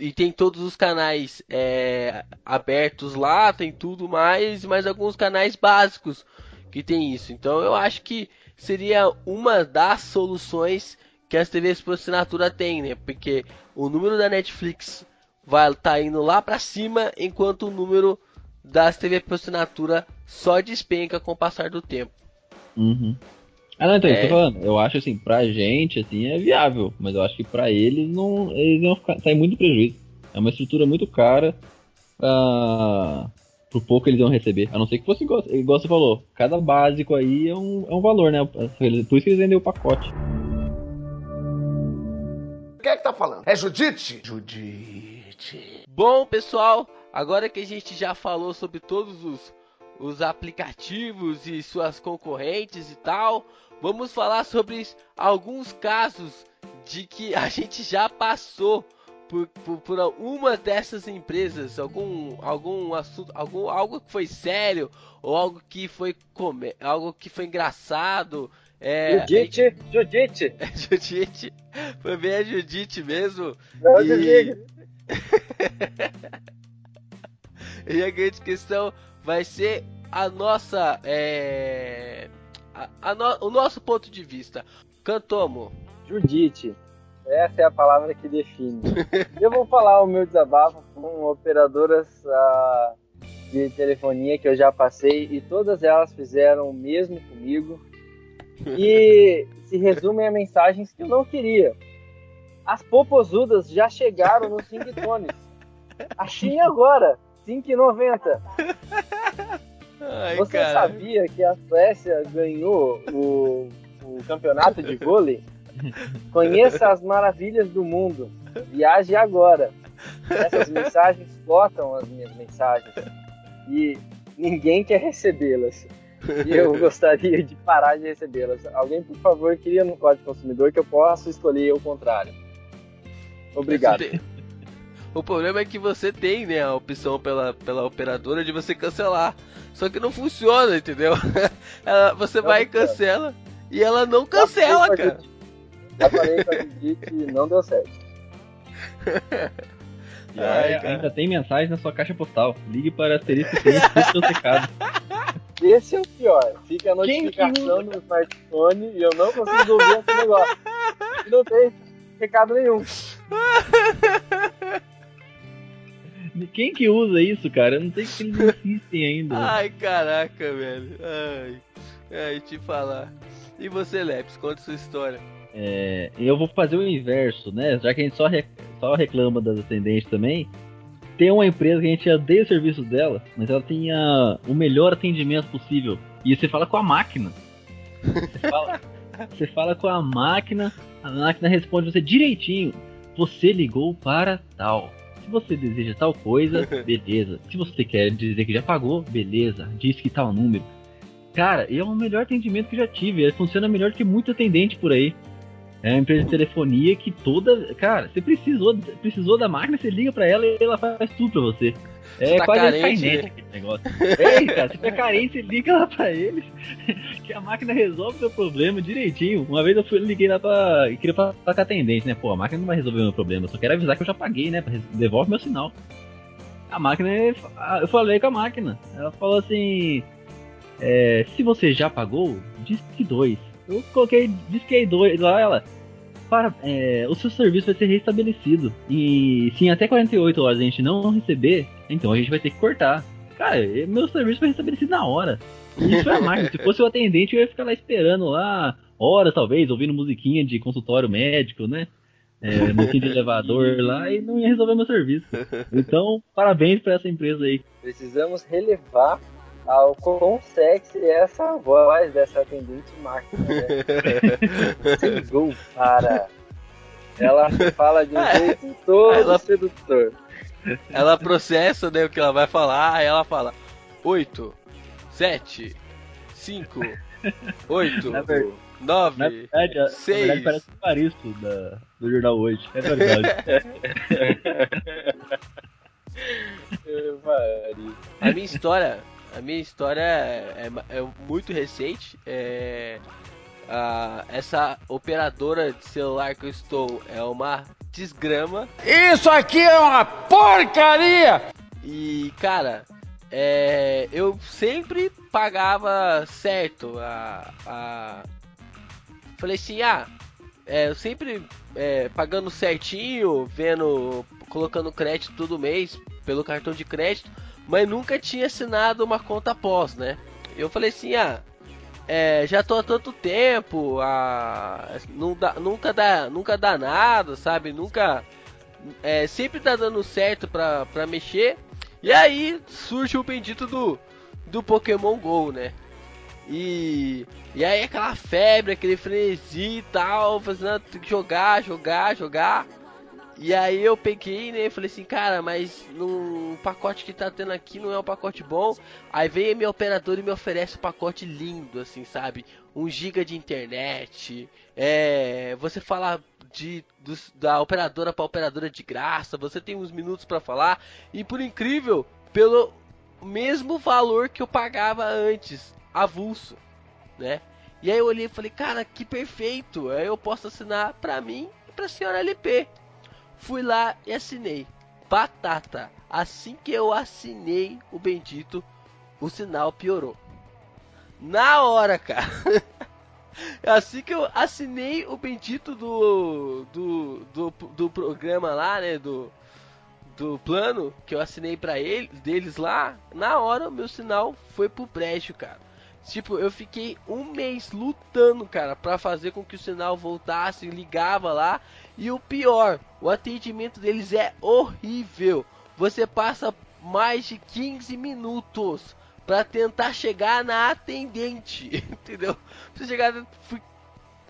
E tem todos os canais é, abertos lá, tem tudo mais, mais alguns canais básicos que tem isso. Então eu acho que seria uma das soluções que as TVs por assinatura têm, né? Porque o número da Netflix vai tá indo lá pra cima, enquanto o número das TVs por assinatura só despenca com o passar do tempo.
Uhum. Ah, não, então,
É.
eu tô falando, eu acho assim, pra gente, assim, é viável, mas eu acho que pra eles não. Eles iam ficar, sair muito prejuízo. É uma estrutura muito cara pra, pro pouco eles iam receber. A não ser que fosse igual, igual você falou, cada básico aí é um, é um valor, né? Por isso que eles vendem o pacote.
Quem é que tá falando? É Judite? Judite.
Bom, pessoal, agora que a gente já falou sobre todos os, os aplicativos e suas concorrentes e tal, vamos falar sobre alguns casos de que a gente já passou por, por, por uma dessas empresas, algum algum assunto, algum algo que foi sério ou algo que foi come, algo que foi engraçado. É,
Judite, Judite.
é Judite, foi bem a Judite mesmo.
Não,
E-. E a grande questão vai ser a nossa. É, a- a no- o nosso ponto de vista. Cantomo.
Judite. Essa é a palavra que define. Eu vou falar o meu desabafo com operadoras ah, de telefonia que eu já passei e todas elas fizeram o mesmo comigo. E se resumem a mensagens que eu não queria. As popozudas já chegaram nos singtones. Achei agora, 5,90.
Ai,
Você
cara.
sabia que a Suécia ganhou o, o campeonato de vôlei? Conheça as maravilhas do mundo. Viaje agora. Essas mensagens lotam as minhas mensagens. E ninguém quer recebê-las. E eu gostaria de parar de recebê-las. Alguém, por favor, cria no Código Consumidor que eu possa escolher o contrário. Obrigado.
Tem- O problema é que você tem, né, a opção pela, pela operadora de você cancelar. Só que não funciona, entendeu? Ela- você
Não
vai e cancela e ela não cancela,
Já falei com a
cara.
Judite. Já falei com a Judite e não deu certo.
Ai,
ainda tem mensagem na sua caixa postal. Ligue para asterisco 6 e seu recado.
Esse é o pior. Fica a
que
notificação no smartphone e eu não consigo ouvir esse negócio. E não tem recado nenhum.
Quem que usa isso, cara? Eu não sei que eles insistem ainda.
Ai, caraca, velho. Ai, ai, te falar. E você, Leps, conta sua história.
É, eu vou fazer o inverso, né? Já que a gente só, só reclama das atendentes também. Tem uma empresa que a gente odeia o serviço dela, mas ela tem a- o melhor atendimento possível. E você fala com a máquina. Você fala, você fala com a máquina, a máquina responde você direitinho. Você ligou para tal. Se você deseja tal coisa, beleza. Se você quer dizer que já pagou, beleza. Diz que tal número. Cara, é o melhor atendimento que já tive. Ele funciona melhor que muito atendente por aí. É uma empresa de telefonia que toda. Cara, você precisou, precisou da máquina, você liga pra ela e ela faz tudo pra você. É
Você tá
quase
carente,
Skynet
né?
aquele negócio. É, cara, você tá carente, você liga lá pra eles, que a máquina resolve o seu problema direitinho. Uma vez eu fui, liguei lá pra. e queria falar com a atendente, né? Pô, a máquina não vai resolver o meu problema, eu só quero avisar que eu já paguei, né? Devolve meu sinal. A máquina, eu falei com a máquina. Ela falou assim. É, se você já pagou, diz que dois. Eu coloquei, disquei dois lá, ela. Para, é, o seu serviço vai ser restabelecido. E se em até 48 horas a gente não receber, então a gente vai ter que cortar. Cara, meu serviço foi restabelecido na hora. Isso é máquina. Se fosse o atendente, eu ia ficar lá esperando lá, horas talvez, ouvindo musiquinha de consultório médico, né? É, musiquinha de elevador lá e não ia resolver meu serviço. Então, parabéns pra essa empresa aí.
Precisamos relevar ao quão sexy é essa voz dessa atendente máquina. Né? Você ligou para. Ela fala de um jeito todo
Ela-
sedutor.
Ela processa, né, o que ela vai falar, aí ela fala 8, 7, 5, 8,
Na ver-
9.
Na verdade, a- na
Seis.
verdade parece o Paristo da, do jornal hoje. É verdade.
A minha história, a minha história é, é- é muito recente. É, a- essa operadora de celular que eu estou é uma desgrama.
Isso aqui é uma porcaria!
E, cara, é, eu sempre pagava certo. A, a... Falei assim, ah, é, eu sempre é, pagando certinho, vendo, colocando crédito todo mês pelo cartão de crédito, mas nunca tinha assinado uma conta pós, né? Eu falei assim, ah, é, já tô há tanto tempo, ah, não dá, nunca dá, nunca dá nada, sabe? Nunca, é, sempre tá dando certo pra, pra mexer. E aí surge o bendito do, do Pokémon GO, né? E, e aí aquela febre, aquele frenesi e tal, fazendo jogar, jogar, jogar. E aí eu peguei, né, falei assim, cara, mas no pacote que tá tendo aqui não é um pacote bom. Aí vem a minha operadora e me oferece um pacote lindo, assim, sabe? 1 GB de internet, é, você fala de, da operadora para operadora de graça, você tem uns minutos para falar, e por incrível, pelo mesmo valor que eu pagava antes, avulso, né? E aí eu olhei e falei, cara, que perfeito, aí eu posso assinar pra mim e pra senhora LP. Fui lá e assinei. Batata. Assim que eu assinei o bendito, o sinal piorou. Na hora, cara. Assim que eu assinei o bendito do, do, do, do programa lá, né? Do, do plano que eu assinei pra ele, deles lá. Na hora, o meu sinal foi pro brecho, cara. Tipo, eu fiquei um mês lutando, cara, pra fazer com que o sinal voltasse, ligava lá. E o pior, o atendimento deles é horrível. Você passa mais de 15 minutos pra tentar chegar na atendente, entendeu? Você chegar fui...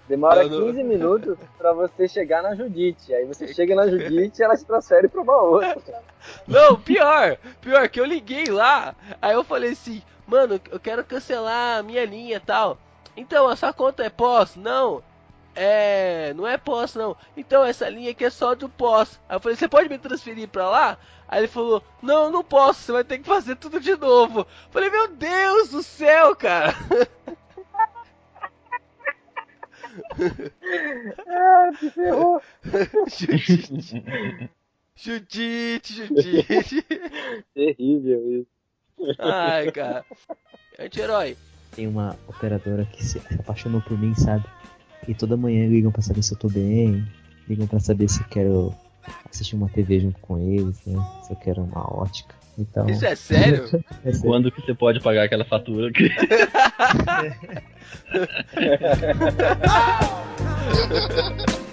Demora
não-
15 minutos pra você chegar na Judite. Aí você chega na Judite e ela te transfere pra uma outra.
Não, pior, pior que eu liguei lá, aí eu falei assim, mano, eu quero cancelar a minha linha e tal. Então, a sua conta é pós? Não. É, não é pós não. Então essa linha aqui é só do pós. Aí eu falei, você pode me transferir pra lá? Aí ele falou, não, não posso, você vai ter que fazer tudo de novo. Eu falei, meu Deus do céu, cara.
Ah, te ferrou.
Judite, Judite, Judite.
Terrível isso.
Ai, cara. Anti-herói.
Tem uma operadora que se apaixonou por mim, sabe? E toda manhã ligam pra saber se eu tô bem, ligam pra saber se eu quero assistir uma TV junto com eles, né? Se eu quero uma ótica. Então,
Isso é sério?
é sério.
Quando que você pode pagar aquela fatura?
Let's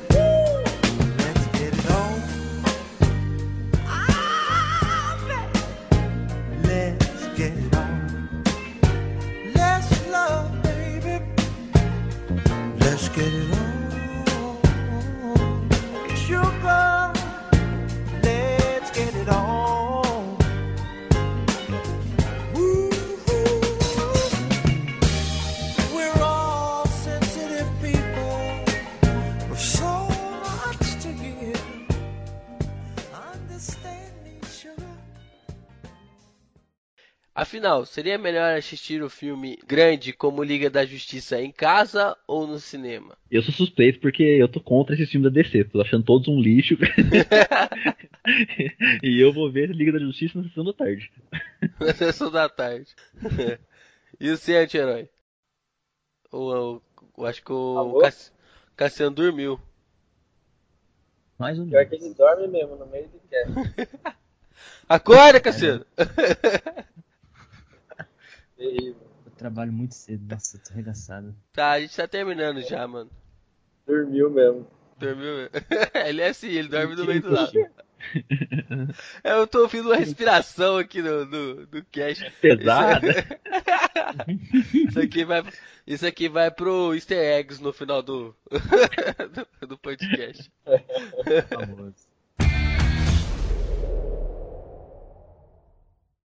Afinal, seria melhor assistir o filme grande como Liga da Justiça em casa ou no cinema?
Eu sou suspeito porque eu tô contra esse filme da DC. Tô achando todos um lixo. e eu vou ver Liga da Justiça na sessão da tarde.
Na sessão da tarde. e o seu anti-herói? Eu acho que o? Cass- Cassiano dormiu.
Mais um
Pior que ele dorme mesmo no meio do cast.
Acorda, Cassiano!
Eu trabalho muito cedo, nossa, eu tô arregaçado.
tá, a gente tá terminando já, mano.
Dormiu mesmo.
Dormiu mesmo. ele é assim, ele dorme no meio do lado. Eu tô ouvindo uma respiração aqui no, no, no cast.
Pesada.
Isso aqui vai, isso aqui vai pro Easter eggs no final do, do, do podcast.
Famoso.